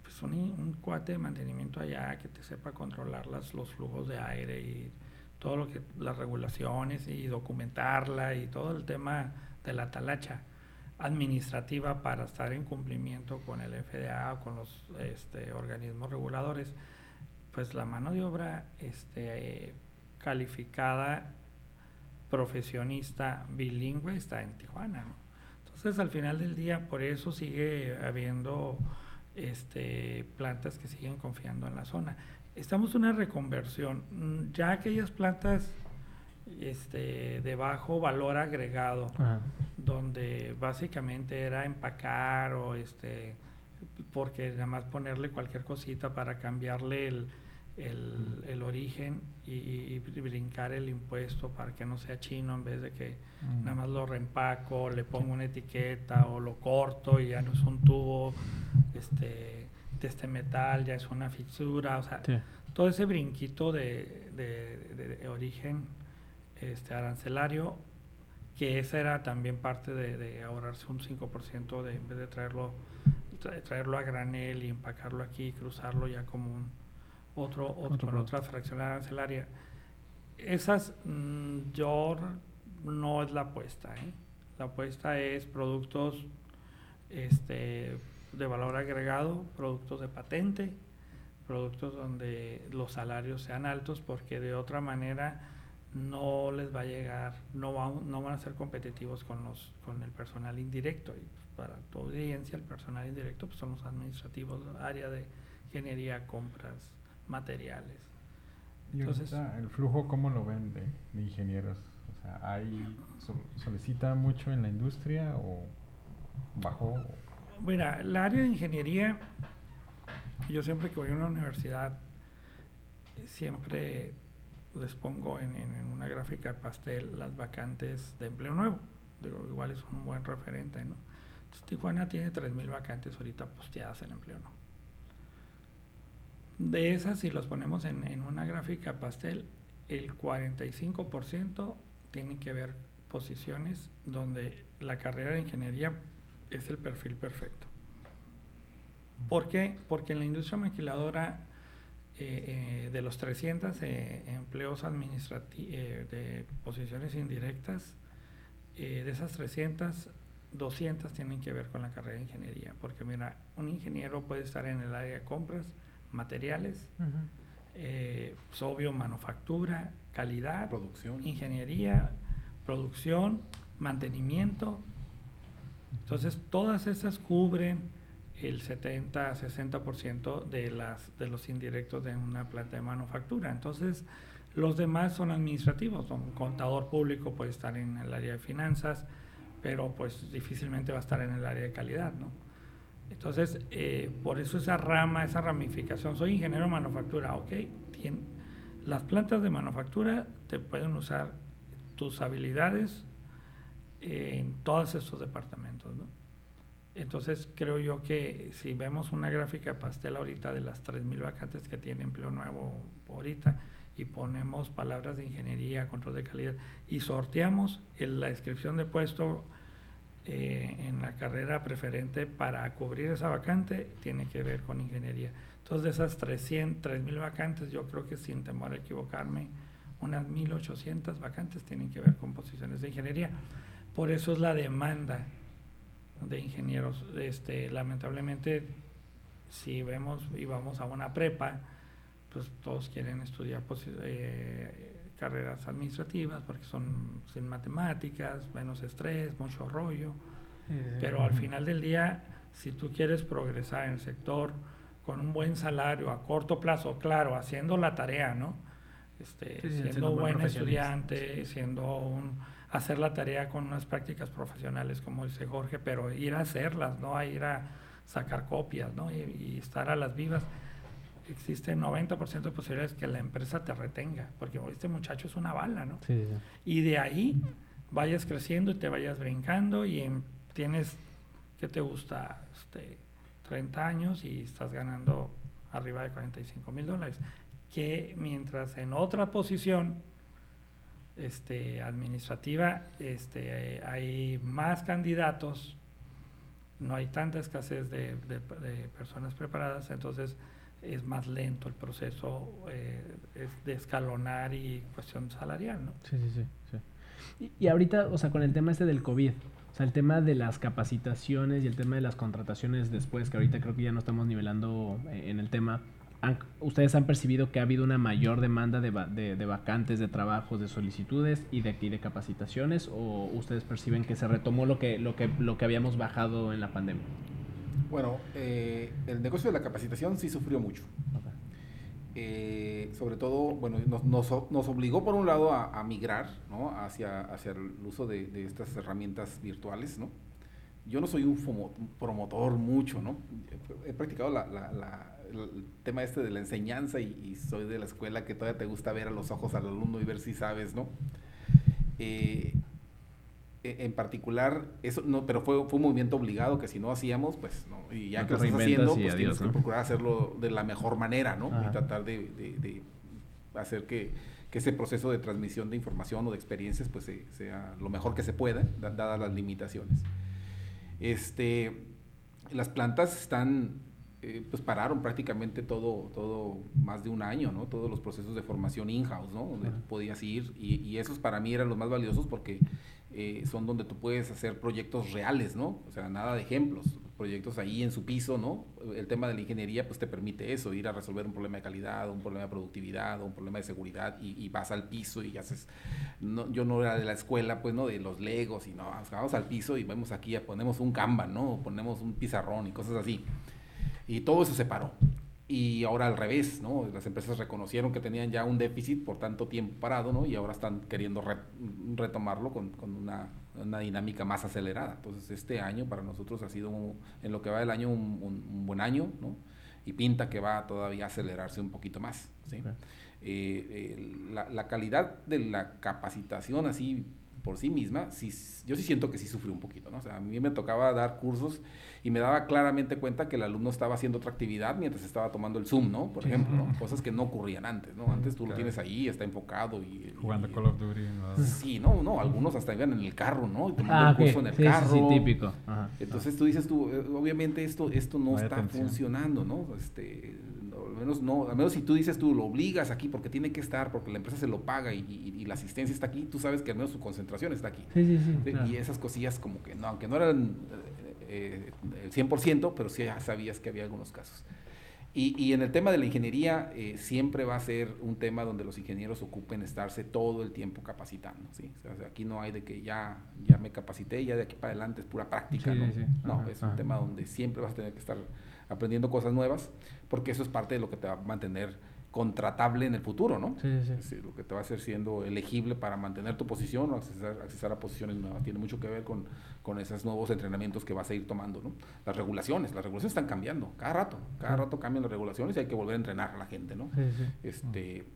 Pues un, un cuate de mantenimiento allá que te sepa controlar las, los flujos de aire y todo lo que las regulaciones y documentarla y todo el tema de la talacha administrativa para estar en cumplimiento con el FDA o con los este, organismos reguladores, pues la mano de obra este, calificada, profesionista, bilingüe está en Tijuana. Entonces al final del día por eso sigue habiendo este, plantas que siguen confiando en la zona estamos en una reconversión. Mm, ya aquellas plantas este, de bajo valor agregado, donde básicamente era empacar o este, porque nada más ponerle cualquier cosita para cambiarle el, el, origen y, brincar el impuesto para que no sea chino en vez de que nada más lo reempaco, le pongo una etiqueta o lo corto y ya no es un tubo. Este, este metal, ya es una fisura, o sea, todo ese brinquito de, de, origen este, arancelario que esa era también parte de, ahorrarse un 5% de, en vez de traerlo, traerlo a granel y empacarlo aquí, cruzarlo ya como un otro, otro, otra fracción arancelaria. Esas mm, yo no es la apuesta, ¿eh? La apuesta es productos este, de valor agregado, productos de patente, productos donde los salarios sean altos, porque de otra manera no les va a llegar, no, no van a ser competitivos con, los, con el personal indirecto. Y para tu audiencia, el personal indirecto pues son los administrativos, área de ingeniería, compras, materiales. Entonces, el flujo, ¿cómo lo ven de, ingenieros? O sea, ¿hay, ¿solicita mucho en la industria o bajó? Mira, el área de ingeniería, yo siempre que voy a una universidad, siempre les pongo en, una gráfica de pastel las vacantes de empleo nuevo. Igual es un buen referente, ¿no? Tijuana tiene 3.000 vacantes ahorita posteadas en empleo nuevo. De esas, si los ponemos en, en una gráfica pastel, el 45% tienen que ver posiciones donde la carrera de ingeniería es el perfil perfecto. ¿Por qué? Porque en la industria maquiladora eh, eh, de los 300 eh, empleos administrativos de posiciones indirectas, de esas 300, 200 tienen que ver con la carrera de ingeniería. Porque mira, un ingeniero puede estar en el área de compras, materiales, pues, obvio, manufactura, calidad, producción. ingeniería, producción, mantenimiento. Entonces, todas esas cubren el 70-60% de, de los indirectos de una planta de manufactura. Entonces, los demás son administrativos. Un contador público puede estar en el área de finanzas, pero pues difícilmente va a estar en el área de calidad, ¿no? Entonces, eh, por eso esa rama, esa ramificación, soy ingeniero de manufactura, ok, las plantas de manufactura te pueden usar tus habilidades en todos estos departamentos, ¿no? Entonces creo yo que si vemos una gráfica pastel ahorita de las 3.000 vacantes que tiene empleo nuevo ahorita y ponemos palabras de ingeniería, control de calidad y sorteamos la descripción de puesto eh, en la carrera preferente para cubrir esa vacante, tiene que ver con ingeniería. Entonces de esas 300, 3.000 vacantes, yo creo que sin temor a equivocarme, unas 1.800 vacantes tienen que ver con posiciones de ingeniería. Por eso es la demanda de ingenieros. Este, lamentablemente, si vemos y vamos a una prepa, pues todos quieren estudiar pues, eh, carreras administrativas porque son sin matemáticas, menos estrés, mucho rollo. Pero al final del día, si tú quieres progresar en el sector con un buen salario a corto plazo, claro, haciendo la tarea, ¿no? Este, siendo un buen estudiante, siendo un hacer la tarea con unas prácticas profesionales, como dice Jorge, pero ir a hacerlas, no a ir a sacar copias, ¿no? Y, estar a las vivas. Existe 90% de posibilidades que la empresa te retenga, porque este muchacho es una bala, ¿no? Sí, Y de ahí vayas creciendo y te vayas brincando y tienes, ¿qué te gusta? Este, 30 años y estás ganando arriba de 45 mil dólares. Que mientras en otra posición este, administrativa este, hay más candidatos, no hay tanta escasez de, personas preparadas, entonces es más lento el proceso eh, de escalonar y cuestión salarial, ¿no? Sí, sí, sí. sí. Y, y, ahorita, o sea, con el tema este del COVID, o sea, el tema de las capacitaciones y el tema de las contrataciones después, que ahorita creo que ya no estamos nivelando eh, en el tema, ¿ustedes han percibido que ha habido una mayor demanda de, de, vacantes, de trabajos, de solicitudes y de, de capacitaciones? ¿O ustedes perciben que se retomó lo que, lo que, lo que habíamos bajado en la pandemia? Bueno, eh, el negocio de la capacitación sí sufrió mucho. Eh, sobre todo, bueno, nos, nos, obligó por un lado a, migrar ¿no? hacia, hacia el uso de, de, estas herramientas virtuales, ¿no? Yo no soy un promotor mucho, ¿no? He practicado la, la, el tema este de la enseñanza y, soy de la escuela que todavía te gusta ver a los ojos al alumno y ver si sabes, ¿no? Eh, e, en particular, eso no, pero fue, fue un movimiento obligado que si no hacíamos, pues no, y ya que lo estás haciendo, pues tienes que procurar hacerlo de la mejor manera, ¿no? Y tratar de, hacer que, que ese proceso de transmisión de información o de experiencias pues sea lo mejor que se pueda, dadas las limitaciones. Este, las plantas están, eh, pues pararon prácticamente todo, todo más de un año, ¿no? Todos los procesos de formación in-house, ¿no? Donde podías ir y, y, esos para mí eran los más valiosos porque eh, son donde tú puedes hacer proyectos reales, ¿no? O sea, nada de ejemplos, proyectos ahí en su piso, ¿no? El tema de la ingeniería pues te permite eso, ir a resolver un problema de calidad, un problema de productividad, un problema de seguridad y, vas al piso y haces, no, yo no era de la escuela, pues, ¿no? De los legos y no, vamos al piso y vemos aquí, ponemos un Kanban, ¿no? Ponemos un pizarrón y cosas así. Y todo eso se paró y ahora al revés, ¿no? Las empresas reconocieron que tenían ya un déficit por tanto tiempo parado, ¿no? Y ahora están queriendo retomarlo con, con una, una, dinámica más acelerada. Entonces, este año para nosotros ha sido, en lo que va del año, un, un, buen año, ¿no? Y pinta que va todavía a acelerarse un poquito más, ¿sí? Eh, eh, la, la, calidad de la capacitación así por sí misma, sí, yo sí siento que sí sufrió un poquito, ¿no? O sea, a mí me tocaba dar cursos y me daba claramente cuenta que el alumno estaba haciendo otra actividad mientras estaba tomando el Zoom, ¿no? Por ejemplo, cosas que no ocurrían antes, ¿no? Antes tú lo tienes ahí, está enfocado y... Jugando Call of Duty. ¿no? Sí, no, no, algunos hasta iban en el carro, ¿no? Y tomando ah, el curso en el carro. Sí, típico. Entonces tú dices tú, eh, obviamente esto, esto no está funcionando, ¿no? Este, al menos no, al menos si tú dices tú lo obligas aquí porque tiene que estar, porque la empresa se lo paga y, la asistencia está aquí, tú sabes que al menos su concentración está aquí. Sí, sí, sí. Y esas cosillas como que no, aunque no eran eh, el 100%, pero sí ya sabías que había algunos casos. Y, y en el tema de la ingeniería, eh, siempre va a ser un tema donde los ingenieros ocupen estarse todo el tiempo capacitando. ¿sí? O sea, aquí no hay de que ya, ya me capacité ya de aquí para adelante es pura práctica. no, no es un tema donde siempre vas a tener que estar aprendiendo cosas nuevas, porque eso es parte de lo que te va a mantener contratable en el futuro, ¿no? Sí, sí. lo que te va a hacer siendo elegible para mantener tu posición o accesar, a posiciones nuevas. Tiene mucho que ver con, con, esos nuevos entrenamientos que vas a ir tomando, ¿no? Las regulaciones, las regulaciones están cambiando, cada rato, cada rato cambian las regulaciones y hay que volver a entrenar a la gente, ¿no? Este,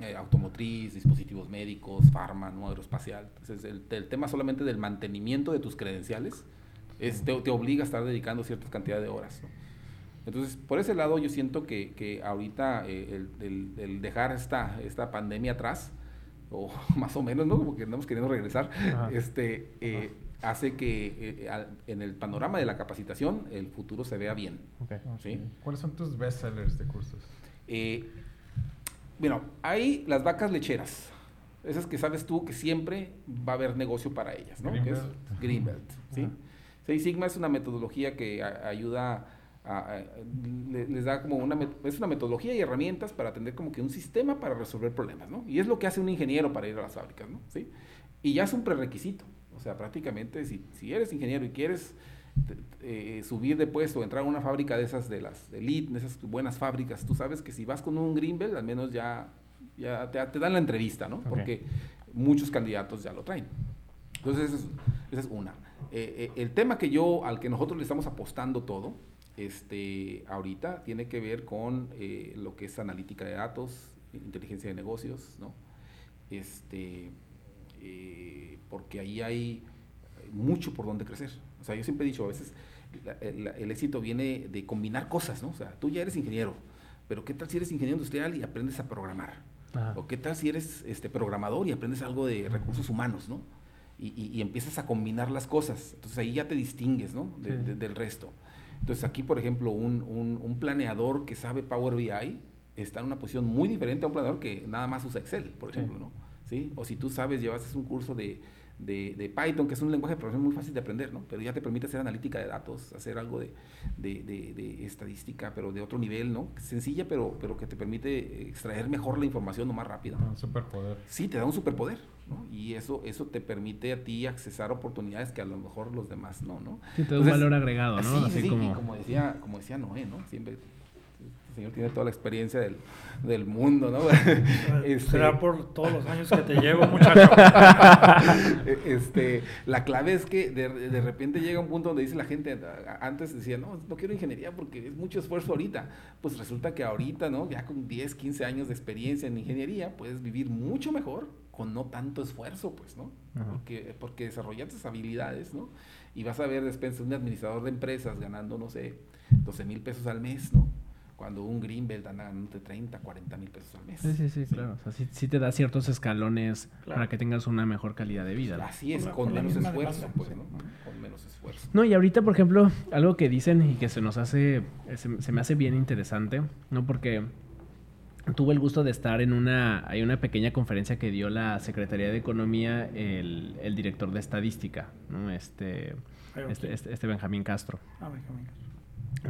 eh, automotriz, dispositivos médicos, farma, ¿no? aeroespacial. Entonces, el, el, tema solamente del mantenimiento de tus credenciales es, te, te, obliga a estar dedicando cierta cantidad de horas, ¿no? Entonces, por ese lado yo siento que, que ahorita eh, el, el, dejar esta, esta pandemia atrás, o más o menos, ¿no? Porque andamos queriendo regresar, este, eh, hace que eh, en el panorama de la capacitación el futuro se vea bien. ¿sí? ¿Cuáles son tus bestsellers de cursos? bueno, hay las vacas lecheras. Esas que sabes tú que siempre va a haber negocio para ellas, ¿no? Greenbelt. Greenbelt, ¿sí? Seis Sigma es una metodología que ayuda les da como una, es una metodología y herramientas para atender como que un sistema para resolver problemas, ¿no? Y es lo que hace un ingeniero para ir a las fábricas, ¿no? ¿Sí? Y ya es un prerequisito, o sea, prácticamente si, si eres ingeniero y quieres eh, subir de puesto, entrar a una fábrica de esas, de las elite, de esas buenas fábricas, tú sabes que si vas con un Greenbelt, al menos ya, ya te, dan la entrevista, ¿no? Porque muchos candidatos ya lo traen. Entonces, esa es, una. Eh, eh, el tema que yo, al que nosotros le estamos apostando todo, este, ahorita tiene que ver con eh, lo que es analítica de datos, inteligencia de negocios, ¿no? Este, eh, porque ahí hay mucho por donde crecer. O sea, yo siempre he dicho, a veces el, éxito viene de combinar cosas, ¿no? O sea, tú ya eres ingeniero, pero ¿qué tal si eres ingeniero industrial y aprendes a programar? ¿O qué tal si eres este, programador y aprendes algo de recursos humanos, ¿no? Y, empiezas a combinar las cosas. Entonces ahí ya te distingues, ¿no? del resto. Entonces aquí, por ejemplo, un, un, planeador que sabe Power BI está en una posición muy diferente a un planeador que nada más usa Excel, por ejemplo, ¿no? ¿Sí? O si tú sabes, llevas un curso de, de, de, Python, que es un lenguaje de programación muy fácil de aprender, ¿no? Pero ya te permite hacer analítica de datos, hacer algo de, de estadística, pero de otro nivel, ¿no? Sencilla, pero, pero que te permite extraer mejor la información o más rápido. Un superpoder. Sí, te da un superpoder, ¿no? Y eso, eso te permite a ti accesar oportunidades que a lo mejor los demás no, ¿no? Sí, te da un valor agregado, ¿no? Sí, sí, como... como decía, como decía Noé, ¿no? Siempre Señor tiene toda la experiencia del, del mundo, ¿no? Este, Será por todos los años que te llevo, muchacho. este, la clave es que de, de, repente llega un punto donde dice la gente, antes decía, no, no quiero ingeniería porque es mucho esfuerzo ahorita. Pues resulta que ahorita, ¿no? Ya con 10, 15 años de experiencia en ingeniería, puedes vivir mucho mejor con no tanto esfuerzo, pues, ¿no? porque, porque desarrollas tus habilidades, ¿no? Y vas a ver después un administrador de empresas ganando, no sé, 12 mil pesos al mes, ¿no? Cuando un Greenbelt anda ganando 30, 40 mil pesos al mes. Sí, sí, sí, claro. O sea, sí, te da ciertos escalones para que tengas una mejor calidad de vida. Así es, con, menos esfuerzo, pues, ¿no? Con menos esfuerzo. No, y ahorita, por ejemplo, algo que dicen y que se nos hace, se, se me hace bien interesante, ¿no? Porque tuve el gusto de estar en una, hay una pequeña conferencia que dio la Secretaría de Economía, el, el director de estadística, ¿no? Este, este, este, este, Benjamín Castro. Ah, Benjamín Castro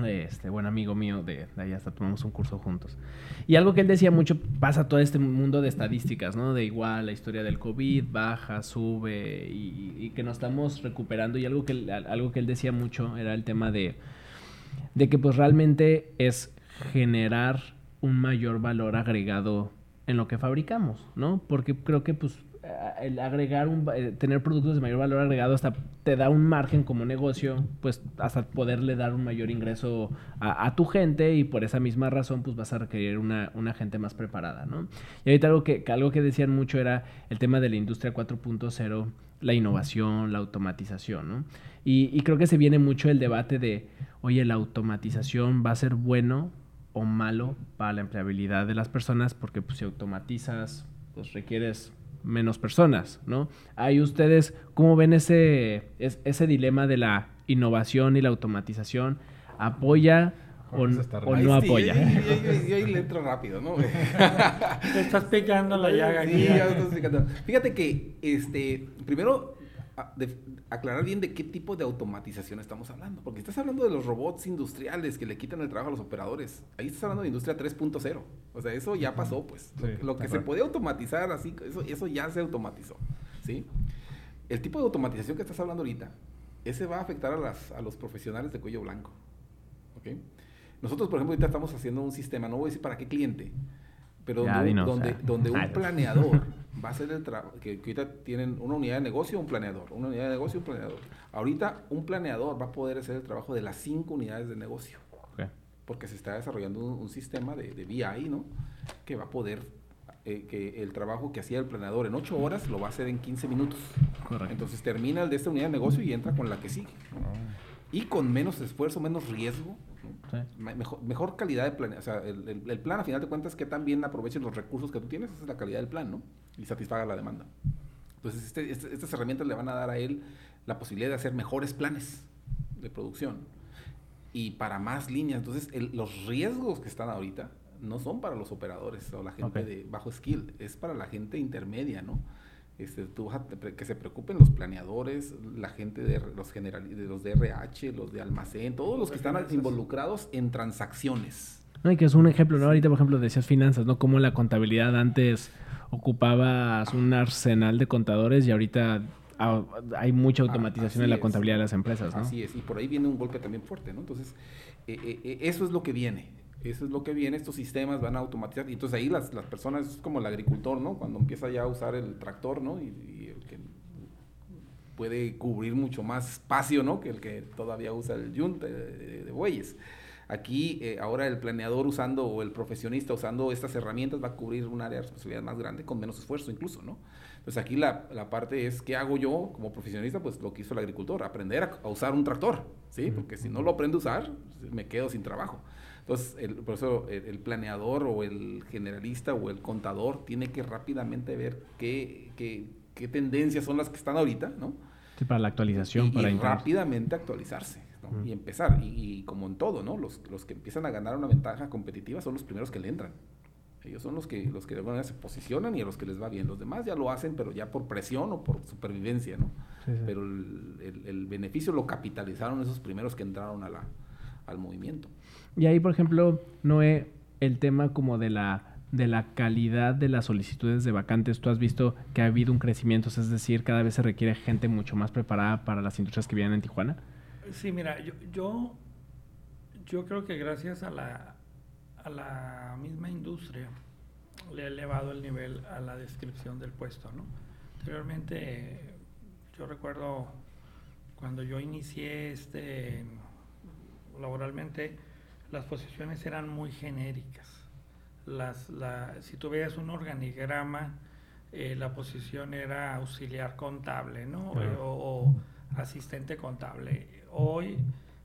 este buen amigo mío, de, ahí hasta tomamos un curso juntos. Y algo que él decía mucho, pasa todo este mundo de estadísticas, ¿no? De igual la historia del COVID, baja, sube, y, que nos estamos recuperando. Y algo que, algo que él decía mucho era el tema de, de que pues realmente es generar un mayor valor agregado en lo que fabricamos, ¿no? Porque creo que pues el agregar un, eh, tener productos de mayor valor agregado hasta te da un margen como negocio, pues hasta poderle dar un mayor ingreso a, tu gente y por esa misma razón pues vas a requerir una, una gente más preparada, ¿no? Y ahorita algo que, algo que decían mucho era el tema de la industria 4.0, la innovación, la automatización, ¿no? Y, y creo que se viene mucho el debate de, oye, la automatización va a ser bueno o malo para la empleabilidad de las personas porque pues si automatizas pues requieres menos personas, ¿no? Ahí ustedes, ¿cómo ven ese, ese dilema de la innovación y la automatización? ¿Apoya o, no apoya? Yo, ahí le entro rápido, ¿no? Te estás picando la llaga aquí. Sí, ya estás picando. Fíjate que, este, primero, aclarar bien de qué tipo de automatización estamos hablando. Porque estás hablando de los robots industriales que le quitan el trabajo a los operadores. Ahí estás hablando de industria 3.0. O sea, eso ya pasó, pues. lo, que se puede automatizar así, eso, eso ya se automatizó. ¿Sí? El tipo de automatización que estás hablando ahorita, ese va a afectar a, las, a los profesionales de cuello blanco. ¿Ok? Nosotros, por ejemplo, ahorita estamos haciendo un sistema, no voy a decir para qué cliente, pero donde, donde, un planeador va a ser el trabajo, que, ahorita tienen una unidad de negocio, un planeador, una unidad de negocio, un planeador. Ahorita un planeador va a poder hacer el trabajo de las cinco unidades de negocio. Porque se está desarrollando un, sistema de, de, BI, ¿no? Que va a poder, eh, que el trabajo que hacía el planeador en ocho horas lo va a hacer en 15 minutos. Entonces termina el de esta unidad de negocio y entra con la que sigue. Ah. Y con menos esfuerzo, menos riesgo, Mejor, mejor, calidad de plan. O sea, el, el, plan, a final de cuentas, que también aprovechen los recursos que tú tienes, esa es la calidad del plan, ¿no? Y satisfaga la demanda. Entonces, este, este, estas herramientas le van a dar a él la posibilidad de hacer mejores planes de producción y para más líneas. Entonces, los riesgos que están ahorita no son para los operadores o la gente de bajo skill, es para la gente intermedia, ¿no? Este, que se preocupen los planeadores, la gente de los general, de los de RH, los de almacén, todos los que están involucrados en transacciones. No, y que es un ejemplo, ¿no? Ahorita, por ejemplo, decías finanzas, ¿no? Como la contabilidad antes ocupabas un arsenal de contadores y ahorita ah, hay mucha ah, automatización en la contabilidad de las empresas, ¿no? Así es, y por ahí viene un golpe también fuerte, ¿no? Entonces, eh, eh, eh, eso es lo que viene. Eso es lo que viene, estos sistemas van a automatizar. Y entonces ahí las, las personas, es como el agricultor, ¿no? Cuando empieza ya a usar el tractor, ¿no? Y, el que puede cubrir mucho más espacio, ¿no? Que el que todavía usa el yunte de, bueyes. Aquí, eh, ahora el planeador usando, o el profesionista usando estas herramientas va a cubrir un área de responsabilidad más grande con menos esfuerzo incluso, ¿no? Entonces aquí la, la parte es, ¿qué hago yo como profesionista? Pues lo que hizo el agricultor, aprender a, usar un tractor, ¿sí? Porque si no lo aprendo a usar, me quedo sin trabajo. Entonces, el, por eso el, planeador o el generalista o el contador tiene que rápidamente ver qué, qué, qué tendencias son las que están ahorita, ¿no? Sí, para la actualización. Y, para y rápidamente actualizarse. ¿no? Y empezar. Y, como en todo, ¿no? Los, los que empiezan a ganar una ventaja competitiva son los primeros que le entran. Ellos son los que, los que de alguna manera se posicionan y a los que les va bien. Los demás ya lo hacen, pero ya por presión o por supervivencia, ¿no? Pero el, el, el, beneficio lo capitalizaron esos primeros que entraron a la, al movimiento. Y ahí, por ejemplo, Noé, el tema como de la de la calidad de las solicitudes de vacantes, tú has visto que ha habido un crecimiento, es decir, cada vez se requiere gente mucho más preparada para las industrias que vienen en Tijuana. Sí, mira, yo, yo, yo creo que gracias a la, a la misma industria le ha elevado el nivel a la descripción del puesto, ¿no? Anteriormente, yo recuerdo cuando yo inicié este laboralmente, las posiciones eran muy genéricas. Las, si tú veías un organigrama, eh, la posición era auxiliar contable, ¿no? O, asistente contable. Hoy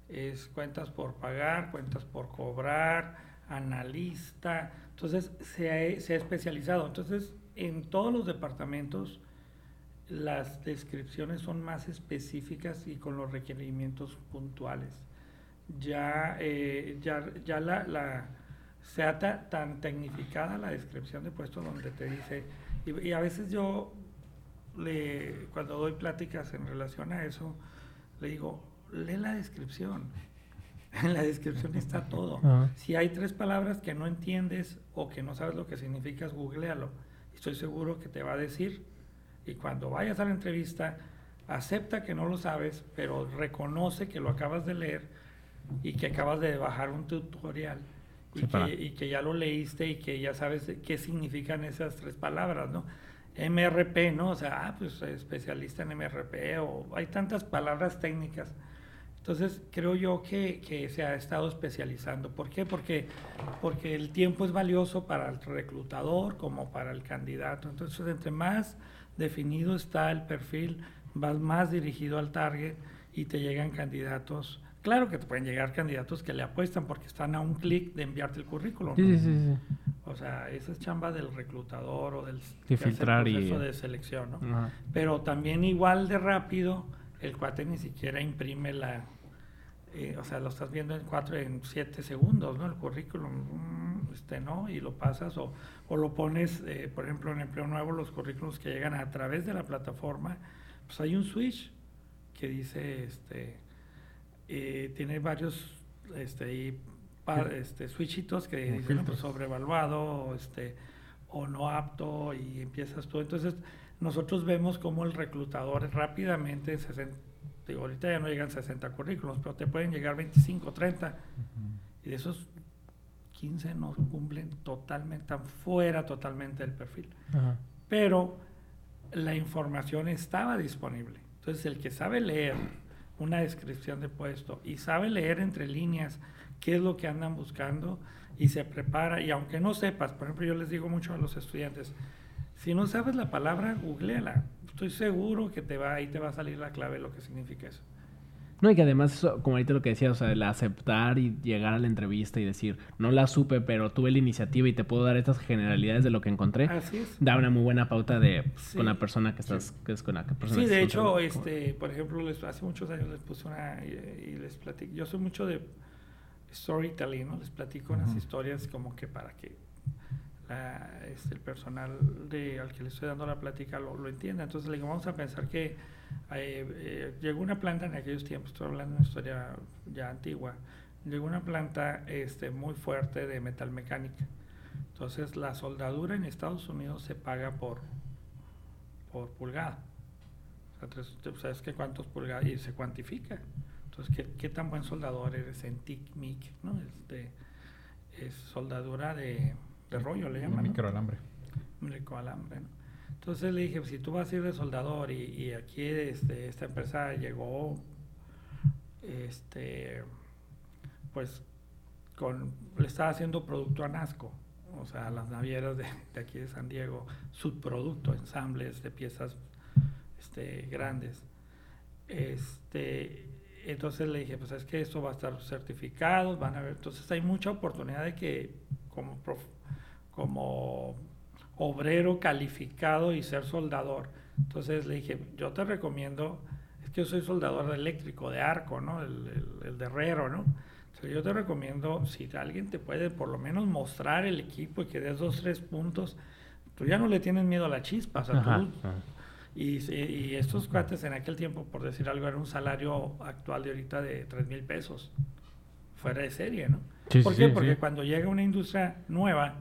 es cuentas por pagar, cuentas por cobrar, analista. Entonces se ha, se ha especializado. Entonces en todos los departamentos las descripciones son más específicas y con los requerimientos puntuales. Ya, eh, ya, ya la, la, se ha tan tecnificada la descripción de puesto donde te dice, y, a veces yo le, cuando doy pláticas en relación a eso, le digo, lee la descripción. En la descripción está todo. Si hay tres palabras que no entiendes o que no sabes lo que significa, googlealo. Estoy seguro que te va a decir. Y cuando vayas a la entrevista, acepta que no lo sabes, pero reconoce que lo acabas de leer y que acabas de bajar un tutorial y, que, y, que, ya lo leíste y que ya sabes qué significan esas tres palabras, ¿no? MRP, ¿no? O sea, ah, pues especialista en MRP o hay tantas palabras técnicas. Entonces, creo yo que, que, se ha estado especializando. ¿Por qué? Porque, porque el tiempo es valioso para el reclutador como para el candidato. Entonces, entre más definido está el perfil, vas más dirigido al target y te llegan candidatos Claro que te pueden llegar candidatos que le apuestan porque están a un clic de enviarte el currículum. Sí, sí, sí, O sea, esa es chamba del reclutador o del filtrar proceso de selección, ¿no? Pero también igual de rápido, el cuate ni siquiera imprime la... Eh, o sea, lo estás viendo en cuatro, en siete segundos, ¿no? El currículum, mm, este, ¿no? Y lo pasas o, o lo pones, eh, por ejemplo, en Empleo Nuevo, los currículums que llegan a través de la plataforma, pues hay un switch que dice, este eh, tiene varios este, este, switchitos que dicen pues, sobrevaluado este, o no apto y empiezas tú. Entonces, nosotros vemos cómo el reclutador rápidamente, digo, ahorita ya no llegan 60 currículos, pero te pueden llegar 25, 30, y de esos 15 no cumplen totalmente, están fuera totalmente del perfil. Pero la información estaba disponible. Entonces, el que sabe leer una descripción de puesto y sabe leer entre líneas qué es lo que andan buscando y se prepara. Y aunque no sepas, por ejemplo, yo les digo mucho a los estudiantes, si no sabes la palabra, googleala. Estoy seguro que te va, ahí te va a salir la clave de lo que significa eso. No, y que además, como ahorita lo que decía, o sea, el aceptar y llegar a la entrevista y decir, no la supe, pero tuve la iniciativa y te puedo dar estas generalidades de lo que encontré. Así es. Da una muy buena pauta de con la persona que estás, que es con la persona Sí, de hecho, este, por ejemplo, les, hace muchos años les puse una y, les platico. Yo soy mucho de storytelling, ¿no? Les platico unas historias como que para que este, el personal de, al que le estoy dando la plática lo, lo entienda. Entonces le digo, vamos a pensar que eh, llegó una planta en aquellos tiempos, estoy hablando de una historia ya antigua, llegó una planta este, muy fuerte de metalmecánica. Entonces la soldadura en Estados Unidos se paga por, por pulgada. O sea, ¿sabes que cuántos pulgadas? Y se cuantifica. Entonces, ¿qué, qué tan buen soldador eres en TIC-MIC? ¿no? Este, es soldadura de, de rollo, le llaman. Microalambre. Microalambre, ¿no? Entonces le dije, si tú vas a ir de soldador y, aquí este, esta empresa llegó, este, pues le estaba haciendo producto a Nasco, o sea, las navieras de, aquí de San Diego, subproducto, ensambles de piezas este, grandes. Este, entonces le dije, pues es que esto va a estar certificado, van a ver, entonces hay mucha oportunidad de que como, como obrero calificado y ser soldador. Entonces le dije, yo te recomiendo, es que yo soy soldador eléctrico, de arco, ¿no? El, el, de herrero, ¿no? Entonces yo te recomiendo, si alguien te puede por lo menos mostrar el equipo y que des dos, tres puntos, tú ya no le tienes miedo a la chispa, o sea, tú, Y, y, estos cuates en aquel tiempo, por decir algo, era un salario actual de ahorita de tres mil pesos, fuera de serie, ¿no? ¿Por qué? Porque cuando llega una industria nueva,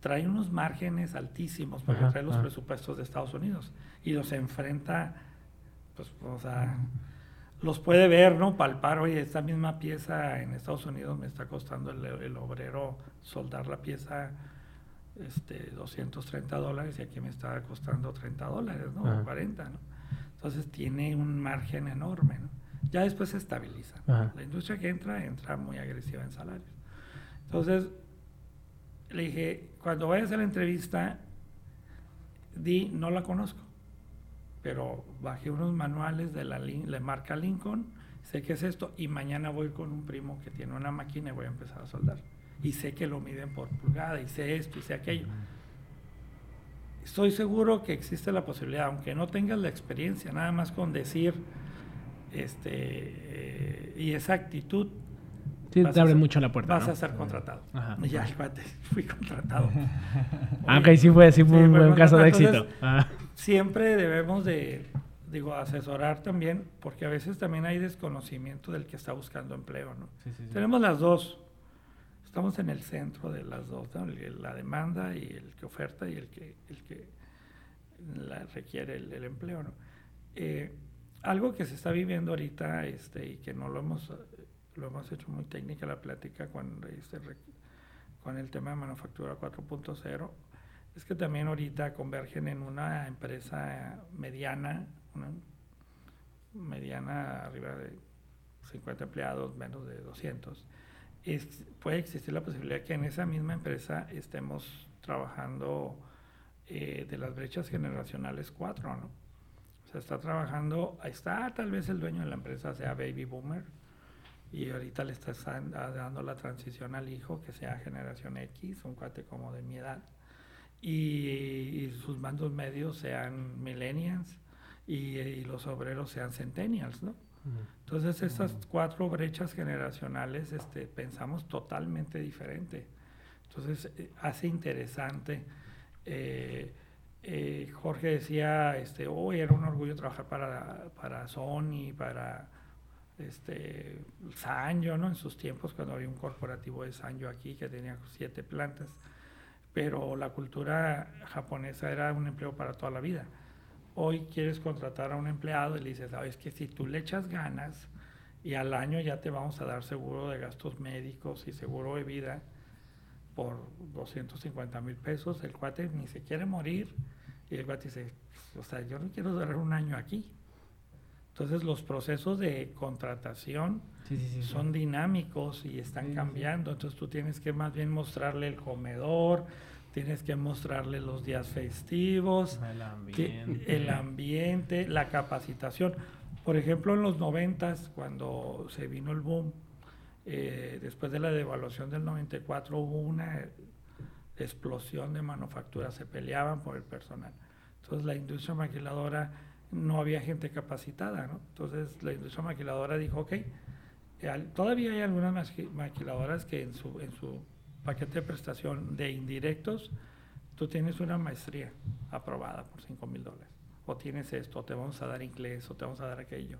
trae unos márgenes altísimos porque trae los presupuestos de Estados Unidos y los enfrenta, pues, o sea, los puede ver, ¿no? Palpar, oye, esta misma pieza en Estados Unidos me está costando el, obrero soldar la pieza este, 230 dólares y aquí me está costando 30 dólares, ¿no? O 40, ¿no? Entonces tiene un margen enorme, ¿no? Ya después se estabiliza. La industria que entra, entra muy agresiva en salarios. Entonces, le dije, cuando vayas a la entrevista, di, no la conozco, pero bajé unos manuales de la, la marca Lincoln, sé qué es esto, y mañana voy con un primo que tiene una máquina y voy a empezar a soldar. y sé que lo miden por pulgada y sé esto y sé aquello. Estoy seguro que existe la posibilidad, aunque no tengas la experiencia, nada más con decir este eh, y esa actitud Sí, te abre mucho la puerta. Vas a ser contratado. Ya, fui contratado. Aunque sí fue, sí fue un caso de éxito. Siempre debemos de, digo, asesorar también, porque a veces también hay desconocimiento del que está buscando empleo, ¿no? Tenemos las dos. Estamos en el centro de las dos, la demanda y el que oferta y el que, el que la requiere el, empleo, ¿no? Eh, algo que se está viviendo ahorita este, y que no lo hemos lo hemos hecho muy técnica la plática con, este, con el tema de manufactura 4.0, es que también ahorita convergen en una empresa mediana, una mediana arriba de 50 empleados, menos de 200. puede existir la posibilidad que en esa misma empresa estemos trabajando eh, de las brechas generacionales 4, ¿no? O sea, está trabajando, está tal vez el dueño de la empresa sea baby boomer, y ahorita le está dando la transición al hijo que sea generación X, un cuate como de mi edad, y, sus mandos medios sean millennials y, los obreros sean centennials, ¿no? Entonces esas cuatro brechas generacionales este, pensamos totalmente diferente. Entonces eh, hace interesante. Eh, eh, Jorge decía, este, hoy era un orgullo trabajar para, para Sony, para este, Sanyo, ¿no? En sus tiempos, cuando había un corporativo de Sanyo aquí que tenía siete plantas, pero la cultura japonesa era un empleo para toda la vida. Hoy quieres contratar a un empleado y le dices, sabes que si tú le echas ganas y al año ya te vamos a dar seguro de gastos médicos y seguro de vida por 250 mil pesos, el cuate ni se quiere morir y el cuate dice, o sea, yo no quiero durar un año aquí. Entonces los procesos de contratación son dinámicos y están cambiando. Entonces tú tienes que más bien mostrarle el comedor, tienes que mostrarle los días festivos, el ambiente, la capacitación. Por ejemplo, en los noventas, cuando se vino el boom, eh, después de la devaluación del 94 hubo una explosión de manufactura, se peleaban por el personal. Entonces la industria maquiladora no había gente capacitada, ¿no? Entonces la industria maquiladora dijo, ok, todavía hay algunas maquiladoras que en su, paquete de prestación de indirectos, tú tienes una maestría aprobada por 5 mil dólares, o tienes esto, o te vamos a dar inglés, o te vamos a dar aquello,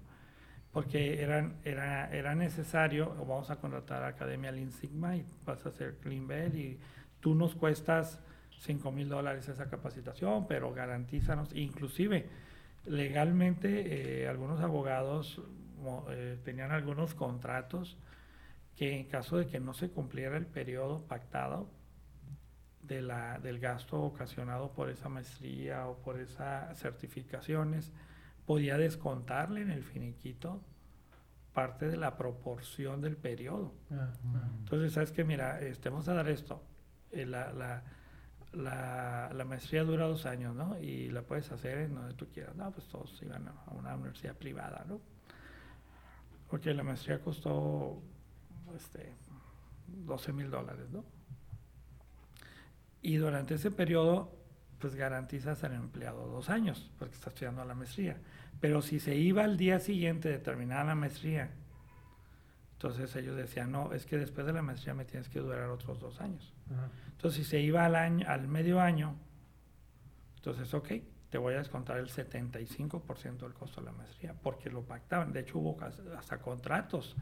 porque eran, era, era necesario, o vamos a contratar a Academia Lean Sigma y vas a hacer Clean Bell y tú nos cuestas 5 mil dólares esa capacitación, pero garantízanos, inclusive, legalmente eh, algunos abogados eh, tenían algunos contratos que en caso de que no se cumpliera el periodo pactado de la, del gasto ocasionado por esa maestría o por esas certificaciones, podía descontarle en el finiquito parte de la proporción del periodo. Ah, Entonces, ¿sabes que Mira, este, vamos a dar esto. Eh, la, la, la, la, maestría dura dos años, ¿no? Y la puedes hacer en donde tú quieras. No, pues todos iban a una universidad privada, ¿no? Porque la maestría costó este, 12 mil dólares, ¿no? Y durante ese periodo, pues garantizas al empleado dos años, porque está estudiando la maestría. Pero si se iba al día siguiente de terminar la maestría, entonces ellos decían, no, es que después de la maestría me tienes que durar otros dos años. Entonces, si se iba al, año, al medio año, entonces, ok, te voy a descontar el 75% del costo de la maestría, porque lo pactaban. De hecho, hubo hasta contratos,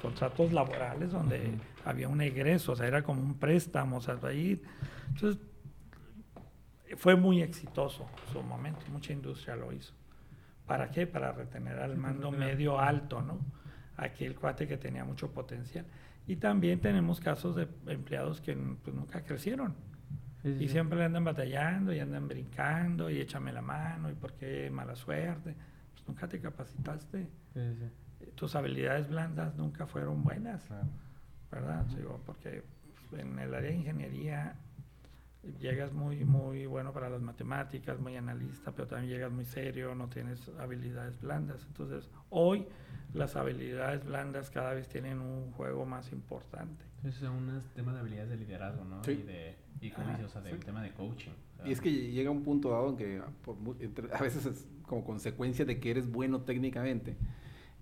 contratos laborales donde había un egreso, o sea, era como un préstamo, o sea, ahí. Entonces, fue muy exitoso en su momento, mucha industria lo hizo. ¿Para qué? Para retener al mando medio alto, ¿no? Aquel cuate que tenía mucho potencial. Y también tenemos casos de empleados que pues, nunca crecieron. y siempre andan batallando y andan brincando y échame la mano y por qué mala suerte. Pues nunca te capacitaste. Tus habilidades blandas nunca fueron buenas. ¿Verdad? Digo, porque en el área de ingeniería llegas muy, muy bueno para las matemáticas, muy analista, pero también llegas muy serio, no tienes habilidades blandas. Entonces, hoy las habilidades blandas cada vez tienen un juego más importante. Es un tema de habilidades de liderazgo, ¿no? Y, de, y como o sea, del tema de coaching. y es que llega un punto dado en que a veces es como consecuencia de que eres bueno técnicamente,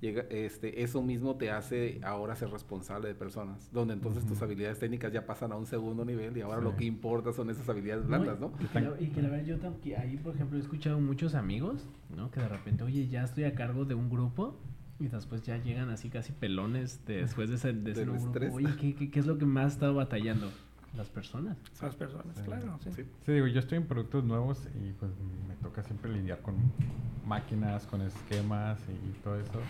llega, este, eso mismo te hace ahora ser responsable de personas, donde entonces tus habilidades técnicas ya pasan a un segundo nivel y ahora lo que importa son esas habilidades blandas, ¿no? Y, que, la, y que la verdad yo ahí, por ejemplo, he escuchado muchos amigos, ¿no? Que de repente, oye, ya estoy a cargo de un grupo y después ya llegan así casi pelones después de ese, de ese grupo. Oye, ¿qué, ¿qué, es lo que más ha estado batallando? Las personas. Las personas, claro. Sí. sí. digo, yo estoy en productos nuevos y pues me toca siempre lidiar con máquinas, con esquemas y todo eso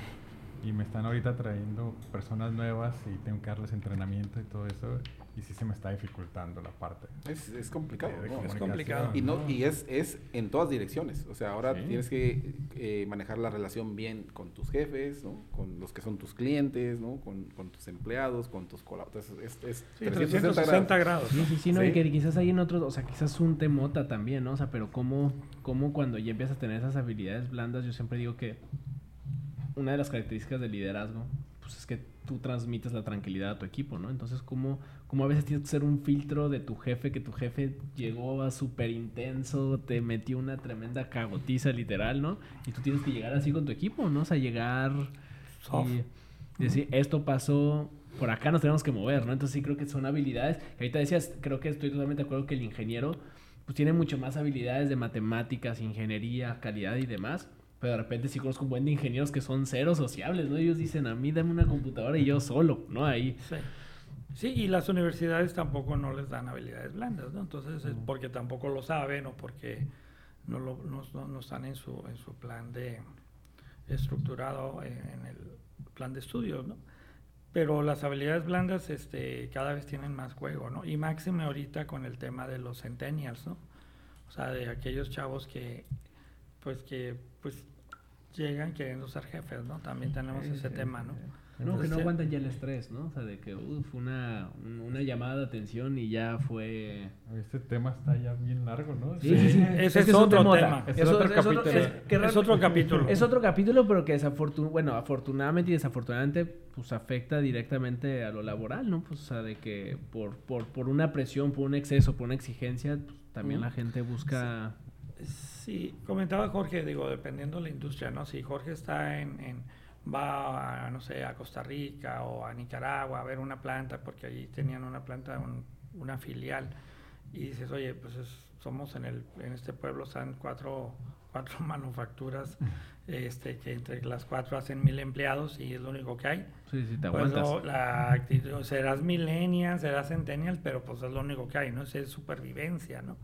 y me están ahorita trayendo personas nuevas y tengo que darles entrenamiento y todo eso y sí se me está dificultando la parte. Es, es complicado. Es complicado. Y, no, y es, es en todas direcciones. O sea, ahora tienes que eh, manejar la relación bien con tus jefes, ¿no? con los que son tus clientes, ¿no? con, con tus empleados, con tus colaboradores. Es, es 360, grados. Sí, sí, sí, no, y que quizás hay en otros, o sea, quizás un temota también, ¿no? O sea, pero cómo, cómo cuando ya empiezas a tener esas habilidades blandas, yo siempre digo que una de las características del liderazgo, pues es que tú transmites la tranquilidad a tu equipo, ¿no? Entonces, ¿cómo, cómo a veces tienes que ser un filtro de tu jefe, que tu jefe llegó a súper intenso, te metió una tremenda cagotiza literal, ¿no? Y tú tienes que llegar así con tu equipo, ¿no? O sea, llegar y decir, esto pasó, por acá nos tenemos que mover, ¿no? Entonces sí creo que son habilidades. Que ahorita decías, creo que estoy totalmente de acuerdo que el ingeniero pues tiene mucho más habilidades de matemáticas, ingeniería, calidad y demás pero de repente sí conozco un buen de ingenieros que son cero sociables, ¿no? Ellos dicen, a mí dame una computadora y yo solo, ¿no? Ahí. Sí. Sí, y las universidades tampoco no les dan habilidades blandas, ¿no? Entonces, es porque tampoco lo saben o porque no, lo, no, no, están en su, en su plan de estructurado en el plan de estudios, ¿no? Pero las habilidades blandas este, cada vez tienen más juego, ¿no? Y máxime ahorita con el tema de los centennials, ¿no? O sea, de aquellos chavos que, pues que, pues llegan queriendo ser jefes, ¿no? También tenemos ese tema, ¿no? No, que no aguantan ya el estrés, ¿no? O sea, de que uf, una, una llamada de atención y ya fue... Este tema está ya bien largo, ¿no? Sí, sí, sí. Ese, es, otro tema. Es, otro, capítulo. Es, otro capítulo. Es otro capítulo, pero que desafortun bueno, afortunadamente y desafortunadamente, pues afecta directamente a lo laboral, ¿no? Pues, o sea, de que por, por, por una presión, por un exceso, por una exigencia, pues, también la gente busca... Sí, comentaba Jorge, digo, dependiendo de la industria, ¿no? Si Jorge está en, en va a, no sé, a Costa Rica o a Nicaragua a ver una planta, porque allí tenían una planta, una filial, y dices, oye, pues somos en, el, en este pueblo, están cuatro, cuatro manufacturas, este, que entre las cuatro hacen mil empleados y es lo único que hay. Sí, sí, te pues la actitud, serás millennial, serás centennial, pero pues es lo único que hay, ¿no? Es supervivencia, ¿no?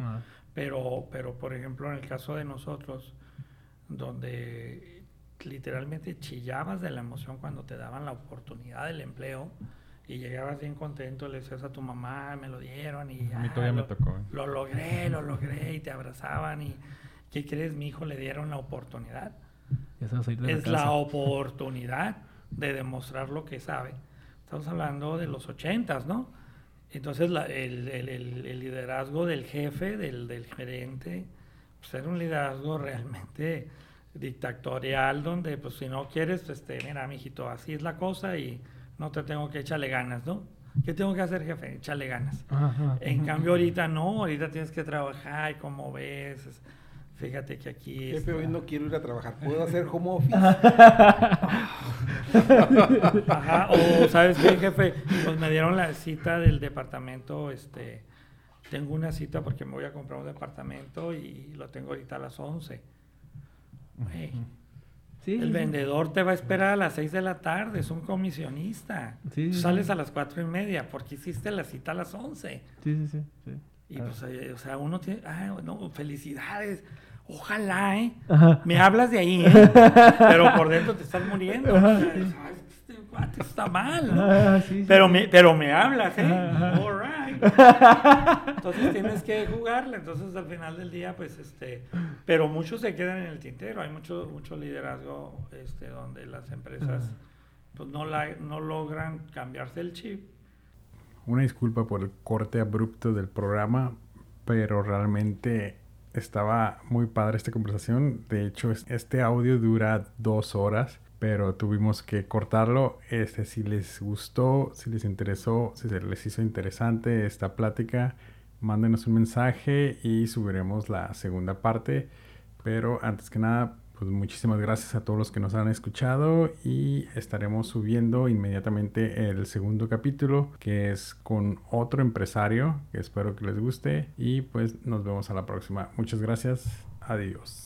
Pero, pero, por ejemplo, en el caso de nosotros, donde literalmente chillabas de la emoción cuando te daban la oportunidad del empleo y llegabas bien contento, le decías a tu mamá, me lo dieron y a mí todavía lo, me tocó. ¿eh? Lo logré, lo logré y te abrazaban y ¿qué crees? Mi hijo le dieron la oportunidad. es la oportunidad de demostrar lo que sabe. Estamos hablando de los ochentas, ¿no? Entonces el, liderazgo del jefe, del, gerente, pues era un liderazgo realmente dictatorial donde pues si no quieres, este, mira, mijito, así es la cosa y no te tengo que echarle ganas, ¿no? ¿Qué tengo que hacer, jefe? Echarle ganas. En cambio ahorita no, ahorita tienes que trabajar y como ves, Fíjate que aquí. Jefe, hoy no quiero ir a trabajar. ¿Puedo hacer home office? Ajá. O, ¿sabes qué, jefe? Pues me dieron la cita del departamento. Este, tengo una cita porque me voy a comprar un departamento y lo tengo ahorita a las 11. El vendedor te va a esperar a las 6 de la tarde, es un comisionista. sales a las 4 y media porque hiciste la cita a las 11. Sí, sí, sí. Y pues, eh, o sea, uno tiene, ah, no, felicidades. Ojalá, ¿eh? Me hablas de ahí, ¿eh? Pero por dentro te estás muriendo. Cuate está mal, ¿no? pero, Me, pero me hablas, ¿eh? All right. Entonces tienes que jugarle. Entonces al final del día, pues, este... Pero muchos se quedan en el tintero. Hay mucho, mucho liderazgo este, donde las empresas pues, no, la, no logran cambiarse el chip. Una disculpa por el corte abrupto del programa, pero realmente estaba muy padre esta conversación. De hecho, este audio dura dos horas pero tuvimos que cortarlo. Este, si les gustó, si les interesó, si se les hizo interesante esta plática, mándenos un mensaje y subiremos la segunda parte. Pero antes que nada, pues muchísimas gracias a todos los que nos han escuchado y estaremos subiendo inmediatamente el segundo capítulo que es con otro empresario que espero que les guste y pues nos vemos a la próxima. Muchas gracias. Adiós.